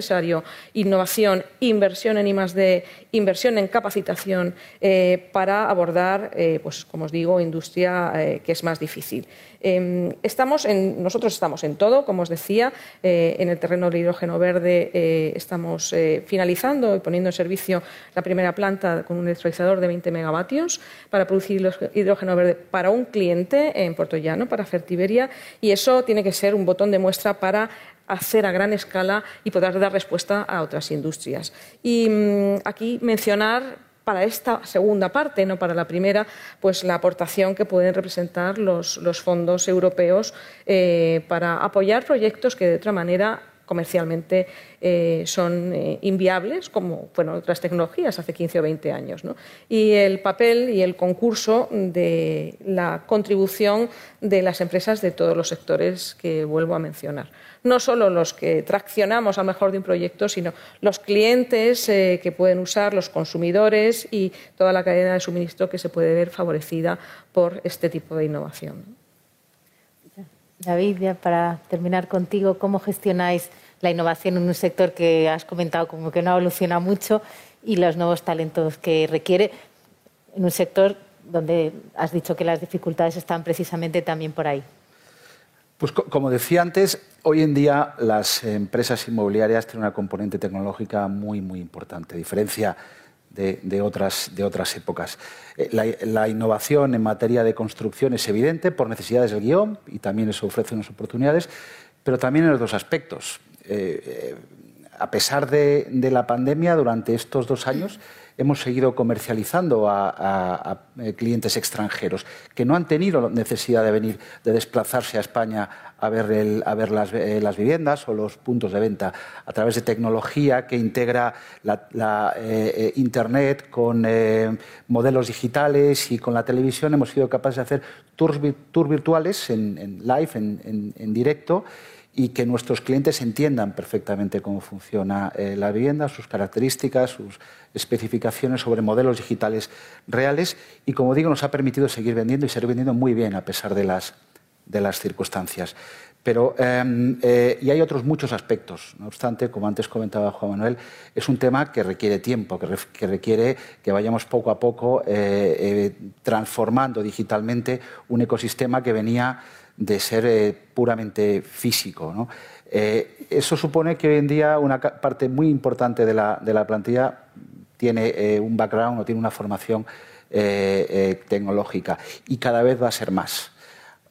innovación, inversión en I+D, inversión en capacitación eh, para abordar, eh, pues como os digo, industria eh, que es más difícil. Em, estamos en, nosotros estamos en todo, como os decía, en el terreno del hidrógeno verde estamos finalizando y poniendo en servicio la primera planta con un electrolizador de 20 megavatios para producir hidrógeno verde para un cliente en Puerto Llano, para Fertiberia, y eso tiene que ser un botón de muestra para hacer a gran escala y poder dar respuesta a otras industrias. Y mm, aquí mencionar para esta segunda parte, no para la primera, pues la aportación que pueden representar los, fondos europeos eh, para apoyar proyectos que de otra manera comercialmente eh, son eh, inviables, como fueron otras tecnologías hace 15 o 20 años. Y el papel y el concurso de la contribución de las empresas de todos los sectores que vuelvo a mencionar. No solo los que traccionamos a mejor de un proyecto, sino los clientes eh, que pueden usar, los consumidores y toda la cadena de suministro que se puede ver favorecida por este tipo de innovación.
David, ya para terminar contigo, ¿cómo gestionáis la innovación en un sector que has comentado como que no evoluciona mucho y los nuevos talentos que requiere en un sector donde has dicho que las dificultades están precisamente también por ahí?
Pues como decía antes, hoy en día las empresas inmobiliarias tienen una componente tecnológica muy, muy importante, diferencia de, otras, de otras épocas. Eh, la, innovación en materia de construcción es evidente por necesidades del guion y también eso ofrece unas oportunidades, pero también en los dos aspectos. Eh, eh, a pesar de, la pandemia, durante estos dos años hemos seguido comercializando a, clientes extranjeros que no han tenido necesidad de venir, de desplazarse a España a ver, ver eh, las, viviendas o los puntos de venta a través de tecnología que integra la, eh, Internet con eh, modelos digitales y con la televisión. Hemos sido capaces de hacer tours, virtuales en, live, en, directo y que nuestros clientes entiendan perfectamente cómo funciona la vivienda, sus características, sus especificaciones sobre modelos digitales reales y, como digo, nos ha permitido seguir vendiendo y seguir vendiendo muy bien a pesar de las, de las circunstancias. Pero, em, eh, y hay otros muchos aspectos. No obstante, como antes comentaba Juan Manuel, es un tema que requiere tiempo, que, requiere que vayamos poco a poco eh, eh, transformando digitalmente un ecosistema que venía de ser puramente físico. eso supone que hoy en día una parte muy importante de la, plantilla tiene un background o tiene una formación tecnológica y cada vez va a ser más.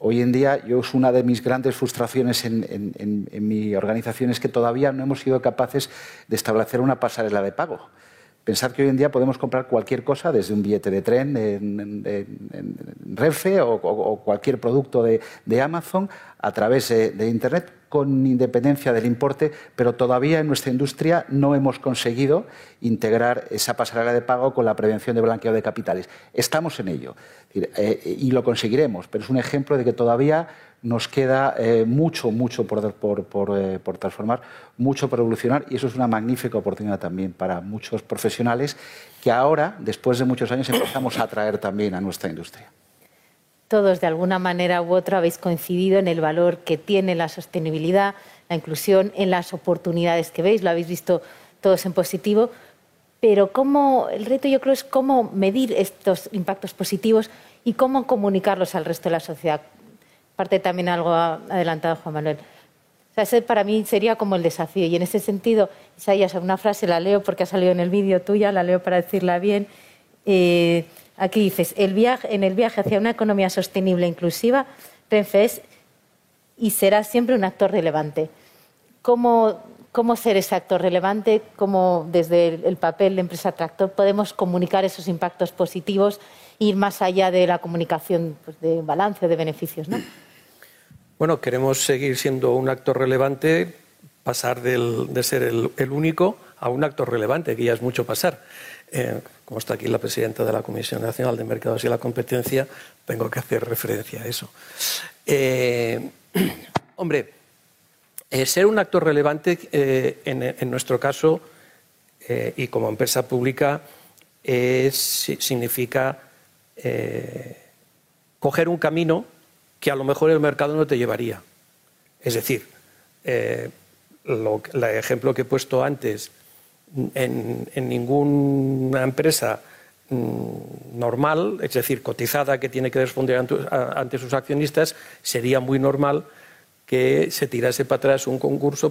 Hoy en día, yo es una de mis grandes frustraciones en, mi organización es que todavía no hemos sido capaces de establecer una pasarela de pago. Pensad que hoy en día podemos comprar cualquier cosa, desde un billete de tren en, Renfe o, cualquier producto de, Amazon a través de, Internet con independencia del importe, pero todavía en nuestra industria no hemos conseguido integrar esa pasarela de pago con la prevención de blanqueo de capitales. Estamos en ello eh, y lo conseguiremos, pero es un ejemplo de que todavía nos queda eh, mucho, mucho por, por, eh, por, transformar, mucho por evolucionar y eso es una magnífica oportunidad también para muchos profesionales que ahora, después de muchos años, empezamos a atraer también a nuestra industria.
Todos, de alguna manera u otra, habéis coincidido en el valor que tiene la sostenibilidad, la inclusión, en las oportunidades que veis, lo habéis visto todos en positivo, pero cómo, el reto yo creo es cómo medir estos impactos positivos y cómo comunicarlos al resto de la sociedad parte también algo adelantado Juan Manuel. Ese para mí sería como el desafío. Y en ese sentido, Isaías, una frase la leo porque ha salido en el vídeo tuya, la leo para decirla bien. Eh, aquí dices, el viaje, en el viaje hacia una economía sostenible e inclusiva, Renfe es y será siempre un actor relevante. ¿Cómo, cómo ser ese actor relevante? ¿Cómo desde el papel de empresa tractor podemos comunicar esos impactos positivos e ir más allá de la comunicación pues, de balance, de beneficios? ¿no?
Bueno, queremos seguir siendo un actor relevante, pasar de ser el, único a un actor relevante, que ya es mucho pasar. Eh, como está aquí la presidenta de la Comisión Nacional de Mercados y la Competencia, tengo que hacer referencia a eso. Eh, hombre, eh, ser un actor relevante, en, nuestro caso, y como empresa pública, significa coger un camino que a lo mejor el mercado no te llevaría. Es decir, el ejemplo que he puesto antes, en, ninguna empresa mm, normal, es decir, cotizada, que tiene que responder ante, sus accionistas, sería muy normal que se tirase para atrás un concurso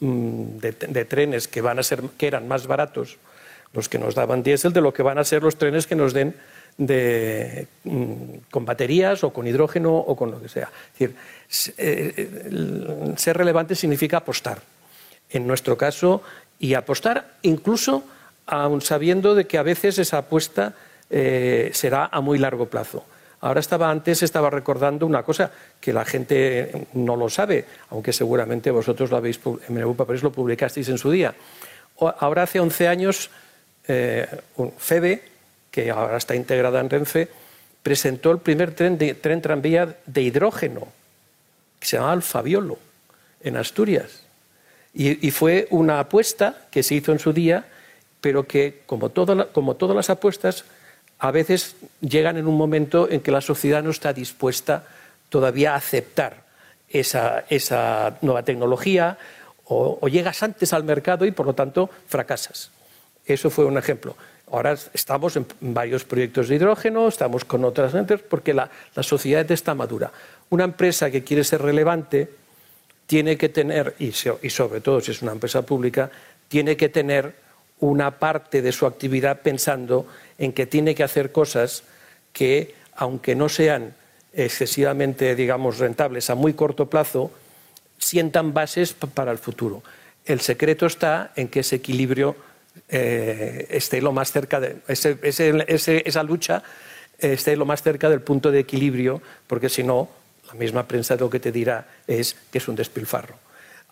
mm, de, trenes que, van a ser, eran más baratos, los que nos daban diésel, de lo que van a ser los trenes que nos den de, mm, con baterías o con hidrógeno o con lo que sea. Es decir, eh, ser relevante significa apostar. En nuestro caso, y apostar incluso aun sabiendo de que a veces esa apuesta eh, será a muy largo plazo. Ahora estaba antes, estaba recordando una cosa que la gente no lo sabe, aunque seguramente vosotros lo habéis en Europa lo publicasteis en su día. Ahora hace 11 años, eh, FEDE, que ahora está integrada en Renfe, presentó el primer tren, de, tren tranvía de hidrógeno, que se llama Alfaviolo, en Asturias. Y, fue una apuesta que se hizo en su día, pero que, como, como todas las apuestas, a veces llegan en un momento en que la sociedad no está dispuesta todavía a aceptar esa, nueva tecnología o, o, llegas antes al mercado y por lo tanto fracasas. Eso fue un ejemplo. Ahora estamos en varios proyectos de hidrógeno, estamos con otras entes, porque la, sociedad está madura. Una empresa que quiere ser relevante tiene que tener, y, sobre todo si es una empresa pública, tiene que tener una parte de su actividad pensando en que tiene que hacer cosas que, aunque no sean excesivamente, digamos, rentables a muy corto plazo, sientan bases para el futuro. El secreto está en que ese equilibrio eh, esté lo más cerca de esa lucha esté lo más cerca del punto de equilibrio, porque si no, la misma prensa lo que te dirá es que es un despilfarro,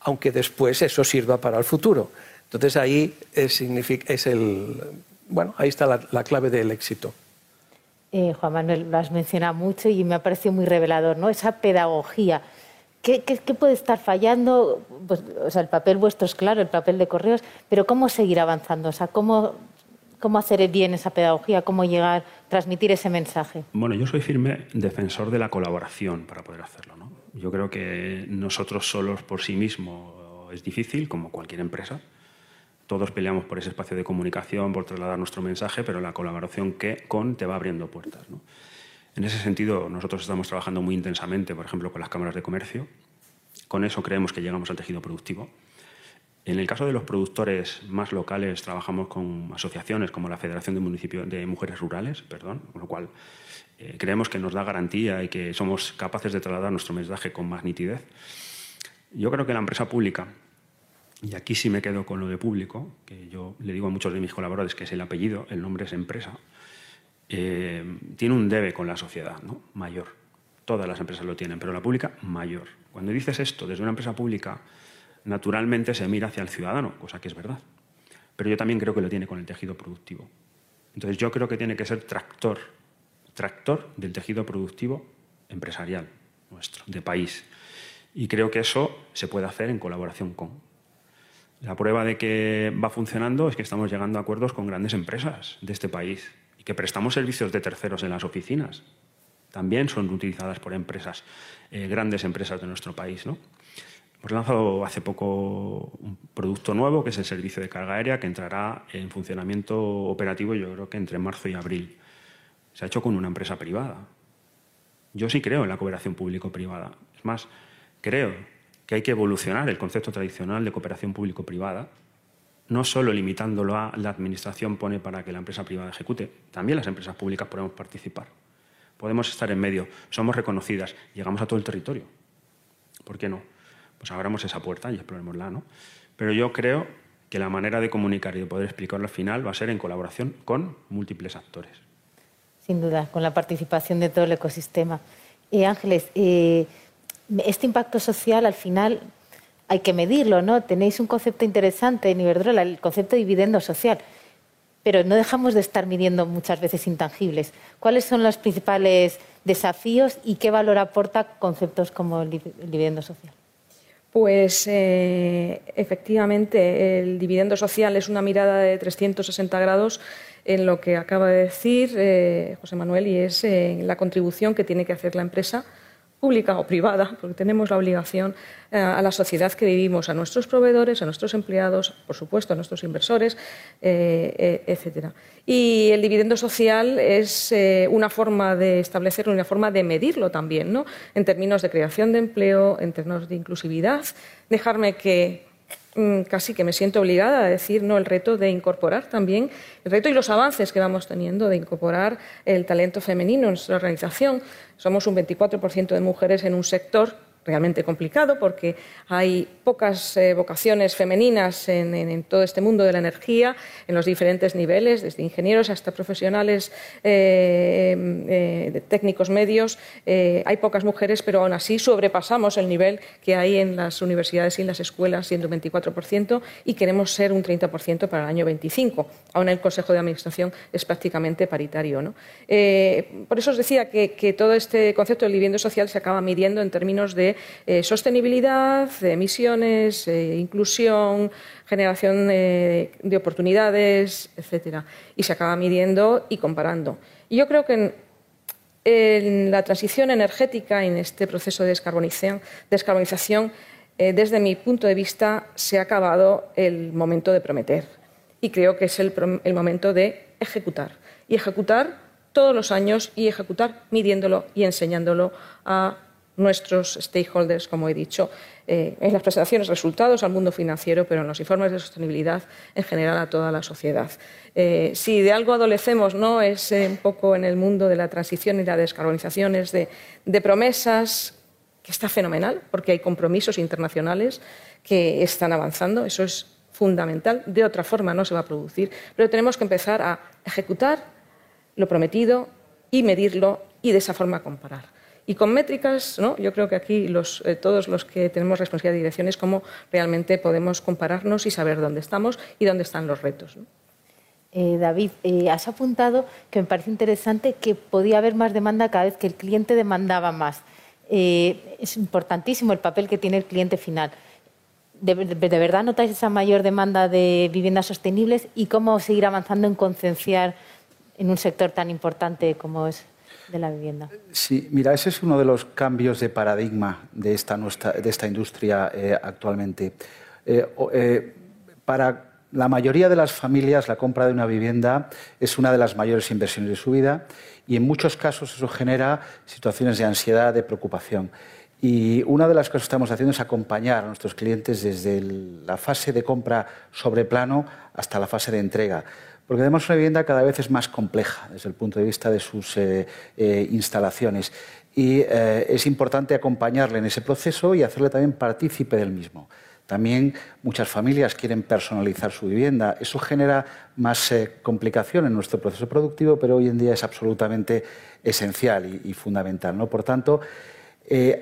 aunque después eso sirva para el futuro. Entonces ahí es, es el, bueno, ahí está la, clave del éxito.
Eh, Juan Manuel, lo has mencionado mucho y me ha parecido muy revelador, ¿no? Esa pedagogía ¿Qué, puede estar fallando? Pues, o sea, el papel vuestro es claro, el papel de correos, pero ¿cómo seguir avanzando? O sea, ¿cómo, cómo hacer bien esa pedagogía? ¿Cómo llegar, transmitir ese mensaje?
Bueno, yo soy firme defensor de la colaboración para poder hacerlo. ¿no? Yo creo que nosotros solos por sí mismos es difícil, como cualquier empresa. Todos peleamos por ese espacio de comunicación, por trasladar nuestro mensaje, pero la colaboración que con te va abriendo puertas. ¿no? En ese sentido, nosotros estamos trabajando muy intensamente, por ejemplo, con las cámaras de comercio. Con eso creemos que llegamos al tejido productivo. En el caso de los productores más locales, trabajamos con asociaciones como la Federación de, Municipios, de Mujeres Rurales, perdón, con lo cual eh, creemos que nos da garantía y que somos capaces de trasladar nuestro mensaje con más nitidez. Yo creo que la empresa pública, y aquí sí me quedo con lo de público, que yo le digo a muchos de mis colaboradores que es el apellido, el nombre es empresa, eh, tiene un debe con la sociedad ¿no? mayor. Todas las empresas lo tienen, pero la pública mayor. Cuando dices esto desde una empresa pública, naturalmente se mira hacia el ciudadano, cosa que es verdad. Pero yo también creo que lo tiene con el tejido productivo. Entonces yo creo que tiene que ser tractor, tractor del tejido productivo empresarial nuestro, de país. Y creo que eso se puede hacer en colaboración con. La prueba de que va funcionando es que estamos llegando a acuerdos con grandes empresas de este país y que prestamos servicios de terceros en las oficinas. También son utilizadas por empresas, eh, grandes empresas de nuestro país. ¿no? Hemos lanzado hace poco un producto nuevo, que es el servicio de carga aérea, que entrará en funcionamiento operativo yo creo que entre marzo y abril. Se ha hecho con una empresa privada. Yo sí creo en la cooperación público-privada. Es más, creo que hay que evolucionar el concepto tradicional de cooperación público-privada no solo limitándolo a la administración pone para que la empresa privada ejecute, también las empresas públicas podemos participar. Podemos estar en medio, somos reconocidas, llegamos a todo el territorio. ¿Por qué no? Pues abramos esa puerta y explorémosla, ¿no? Pero yo creo que la manera de comunicar y de poder explicarlo al final va a ser en colaboración con múltiples actores.
Sin duda, con la participación de todo el ecosistema. Ángeles, este impacto social al final hay que medirlo, ¿no? Tenéis un concepto interesante en Iberdrola, el concepto de dividendo social, pero no dejamos de estar midiendo muchas veces intangibles. ¿Cuáles son los principales desafíos y qué valor aporta conceptos como el dividendo social?
Pues eh, efectivamente, el dividendo social es una mirada de 360 grados en lo que acaba de decir eh, José Manuel y es eh, la contribución que tiene que hacer la empresa pública o privada, porque tenemos la obligación eh, a la sociedad que vivimos, a nuestros proveedores, a nuestros empleados, por supuesto, a nuestros inversores, eh, eh, etcétera. Y el dividendo social es una forma de establecerlo, una forma de medirlo también, ¿no? en términos de creación de empleo, en términos de inclusividad. Dejarme que casi que me siento obligada a decir no el reto de incorporar también el reto y los avances que vamos teniendo de incorporar el talento femenino en nuestra organización. Somos un 24% de mujeres en un sector realmente complicado porque hay pocas eh, vocaciones femeninas en, todo este mundo de la energía, en los diferentes niveles, desde ingenieros hasta profesionales eh, eh, técnicos medios. hay pocas mujeres, pero aún así sobrepasamos el nivel que hay en las universidades y en las escuelas, siendo un 24%, y queremos ser un 30% para el año 25. Aún el Consejo de Administración es prácticamente paritario. ¿no? por eso os decía que, que todo este concepto del vivienda social se acaba midiendo en términos de eh, sostenibilidad, emisiones, eh, inclusión, generación eh, de oportunidades, etcétera. Y se acaba midiendo y comparando. Y yo creo que en, la transición energética, en este proceso de descarbonización, desde mi punto de vista, se ha acabado el momento de prometer. Y creo que es el momento de ejecutar. Y ejecutar todos los años y ejecutar midiéndolo y enseñándolo a nuestros stakeholders, como he dicho, eh, en las presentaciones resultados al mundo financiero, pero en los informes de sostenibilidad en general a toda la sociedad. Eh, si de algo adolecemos, no es eh, un poco en el mundo de la transición y la descarbonización, es de, de promesas que está fenomenal, porque hay compromisos internacionales que están avanzando, eso es fundamental, de otra forma no se va a producir, pero tenemos que empezar a ejecutar lo prometido y medirlo y de esa forma comparar. Y con métricas, ¿no? yo creo que aquí los, eh, todos los que tenemos responsabilidad de dirección es cómo realmente podemos compararnos y saber dónde estamos y dónde están los retos.
Eh, David, eh, has apuntado que me parece interesante que podía haber más demanda cada vez que el cliente demandaba más. es importantísimo el papel que tiene el cliente final. ¿De, de verdad notáis esa mayor demanda de viviendas sostenibles y cómo seguir avanzando en concienciar en un sector tan importante como es de la vivienda.
Sí, mira, ese es uno de los cambios de paradigma de esta, nuestra, de esta industria eh, actualmente. Eh, eh, para la mayoría de las familias, la compra de una vivienda es una de las mayores inversiones de su vida y en muchos casos eso genera situaciones de ansiedad, de preocupación. Y una de las cosas que estamos haciendo es acompañar a nuestros clientes desde la fase de compra sobre plano hasta la fase de entrega porque además una vivienda cada vez es más compleja desde el punto de vista de sus eh, eh, instalaciones y eh, es importante acompañarle en ese proceso y hacerle también partícipe del mismo. También muchas familias quieren personalizar su vivienda. Eso genera más complicación en nuestro proceso productivo, pero hoy en día es absolutamente esencial y, fundamental. Por tanto,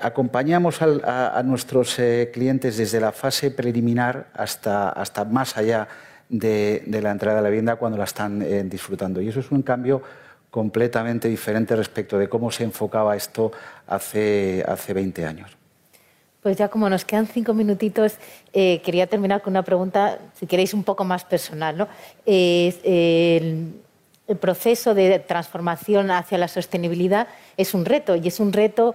acompañamos a, nuestros clientes desde la fase preliminar hasta, hasta más allá de, la entrada de la vivienda cuando la están eh, disfrutando. Y eso es un cambio completamente diferente respecto de cómo se enfocaba esto hace, hace 20 años.
Pues ya como nos quedan cinco minutitos, eh, quería terminar con una pregunta, si queréis, un poco más personal. ¿no? el, proceso de transformación hacia la sostenibilidad es un reto y es un reto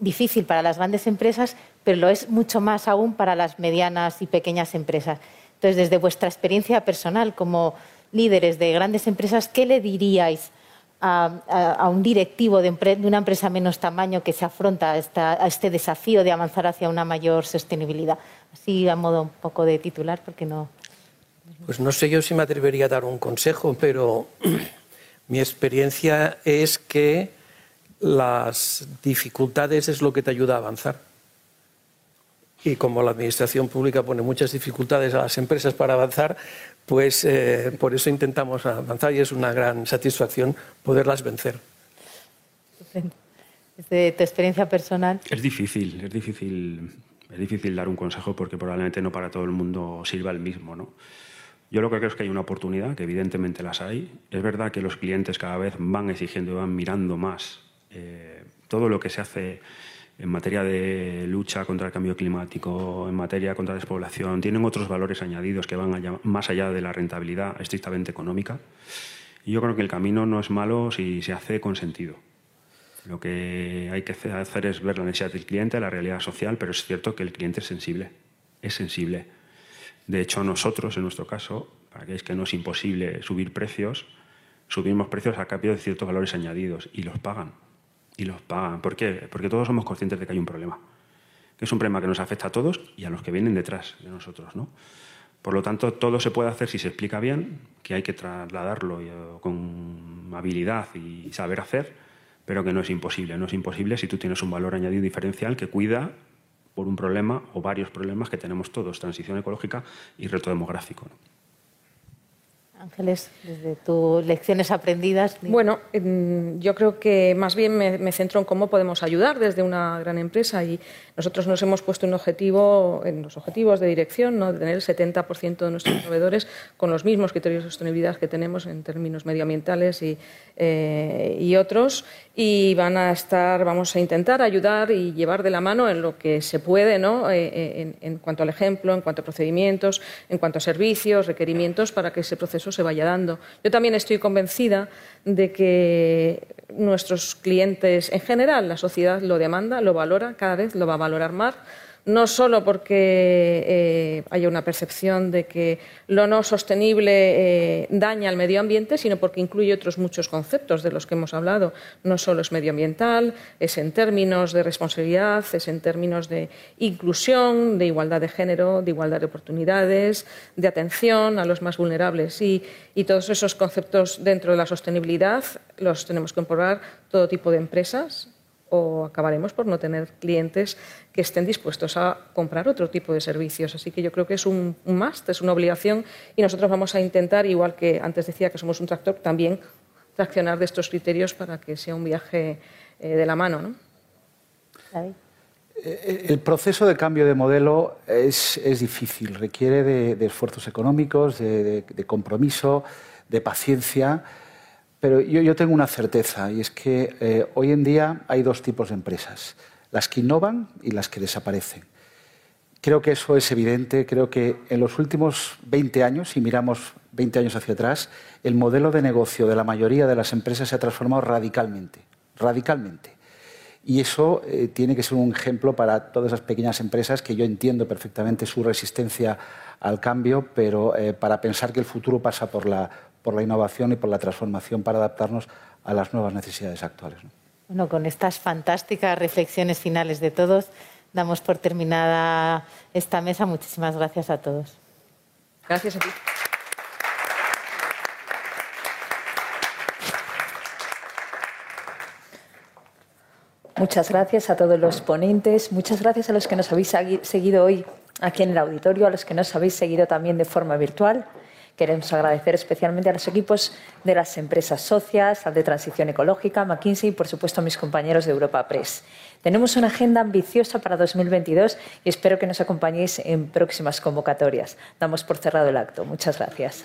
difícil para las grandes empresas, pero lo es mucho más aún para las medianas y pequeñas empresas. Entonces, desde vuestra experiencia personal como líderes de grandes empresas, ¿qué le diríais a, un directivo de, una empresa menos tamaño que se afronta a, este desafío de avanzar hacia una mayor sostenibilidad? Así a modo un poco de titular, porque no.
Pues no sé yo si me atrevería a dar un consejo, pero mi experiencia es que las dificultades es lo que te ayuda a avanzar. Y como la administración pública pone muchas dificultades a las empresas para avanzar, pues eh, por eso intentamos avanzar y es una gran satisfacción poderlas vencer.
Desde tu experiencia personal.
Es difícil, es difícil, es difícil dar un consejo porque probablemente no para todo el mundo sirva el mismo, ¿no? Yo lo que creo es que hay una oportunidad, que evidentemente las hay. Es verdad que los clientes cada vez van exigiendo y van mirando más eh, todo lo que se hace en materia de lucha contra el cambio climático, en materia contra la despoblación, tienen otros valores añadidos que van más allá de la rentabilidad estrictamente económica. Y yo creo que el camino no es malo si se hace con sentido. Lo que hay que hacer es ver la necesidad del cliente, la realidad social, pero es cierto que el cliente es sensible. Es sensible. De hecho, nosotros, en nuestro caso, para que es que no es imposible subir precios, subimos precios a cambio de ciertos valores añadidos y los pagan. Y los pagan. ¿Por qué? Porque todos somos conscientes de que hay un problema. Que es un problema que nos afecta a todos y a los que vienen detrás de nosotros. ¿no? Por lo tanto, todo se puede hacer si se explica bien, que hay que trasladarlo eh, con habilidad y saber hacer, pero que no es imposible. No es imposible si tú tienes un valor añadido diferencial que cuida por un problema o varios problemas que tenemos todos, transición ecológica y reto demográfico.
Ángeles, desde tus lecciones aprendidas.
Bueno, yo creo que más bien me, centro en cómo podemos ayudar desde una gran empresa y nosotros nos hemos puesto un objetivo en los objetivos de dirección, ¿no? de tener el 70% de nuestros proveedores con los mismos criterios de sostenibilidad que tenemos en términos medioambientales y, eh, y otros y van a estar, vamos a intentar ayudar y llevar de la mano en lo que se puede, ¿no? Eh, eh, en, cuanto al ejemplo, en cuanto a procedimientos, en cuanto a servicios, requerimientos, para que ese proceso se vaya dando. Yo también estoy convencida de que nuestros clientes, en general, la sociedad lo demanda, lo valora, cada vez lo va a valorar más no solo porque eh, haya una percepción de que lo no sostenible eh, daña al medio ambiente, sino porque incluye otros muchos conceptos de los que hemos hablado. No solo es medioambiental, es en términos de responsabilidad, es en términos de inclusión, de igualdad de género, de igualdad de oportunidades, de atención a los más vulnerables. Y, todos esos conceptos dentro de la sostenibilidad los tenemos que incorporar todo tipo de empresas, o acabaremos por no tener clientes que estén dispuestos a comprar otro tipo de servicios. Así que yo creo que es un, must, es una obligación y nosotros vamos a intentar, igual que antes decía que somos un tractor, también traccionar de estos criterios para que sea un viaje eh, de la mano. ¿no?
Eh, el proceso de cambio de modelo es, difícil, requiere de, esfuerzos económicos, de compromiso, de paciencia. Pero yo, tengo una certeza y es que eh, hoy en día hay dos tipos de empresas, las que innovan y las que desaparecen. Creo que eso es evidente, creo que en los últimos 20 años, si miramos 20 años hacia atrás, el modelo de negocio de la mayoría de las empresas se ha transformado radicalmente, radicalmente. Y eso eh, tiene que ser un ejemplo para todas esas pequeñas empresas que yo entiendo perfectamente su resistencia al cambio, pero eh, para pensar que el futuro pasa por la, por la innovación y por la transformación para adaptarnos a las nuevas necesidades actuales.
Bueno, con estas fantásticas reflexiones finales de todos, damos por terminada esta mesa. Muchísimas gracias a todos.
Gracias a ti.
Muchas gracias a todos los ponentes, muchas gracias a los que nos habéis seguido hoy aquí en el auditorio, a los que nos habéis seguido también de forma virtual. Queremos agradecer especialmente a los equipos de las empresas socias, al de Transición Ecológica, McKinsey y, por supuesto, a mis compañeros de Europa Press. Tenemos una agenda ambiciosa para 2022 y espero que nos acompañéis en próximas convocatorias. Damos por cerrado el acto. Muchas gracias.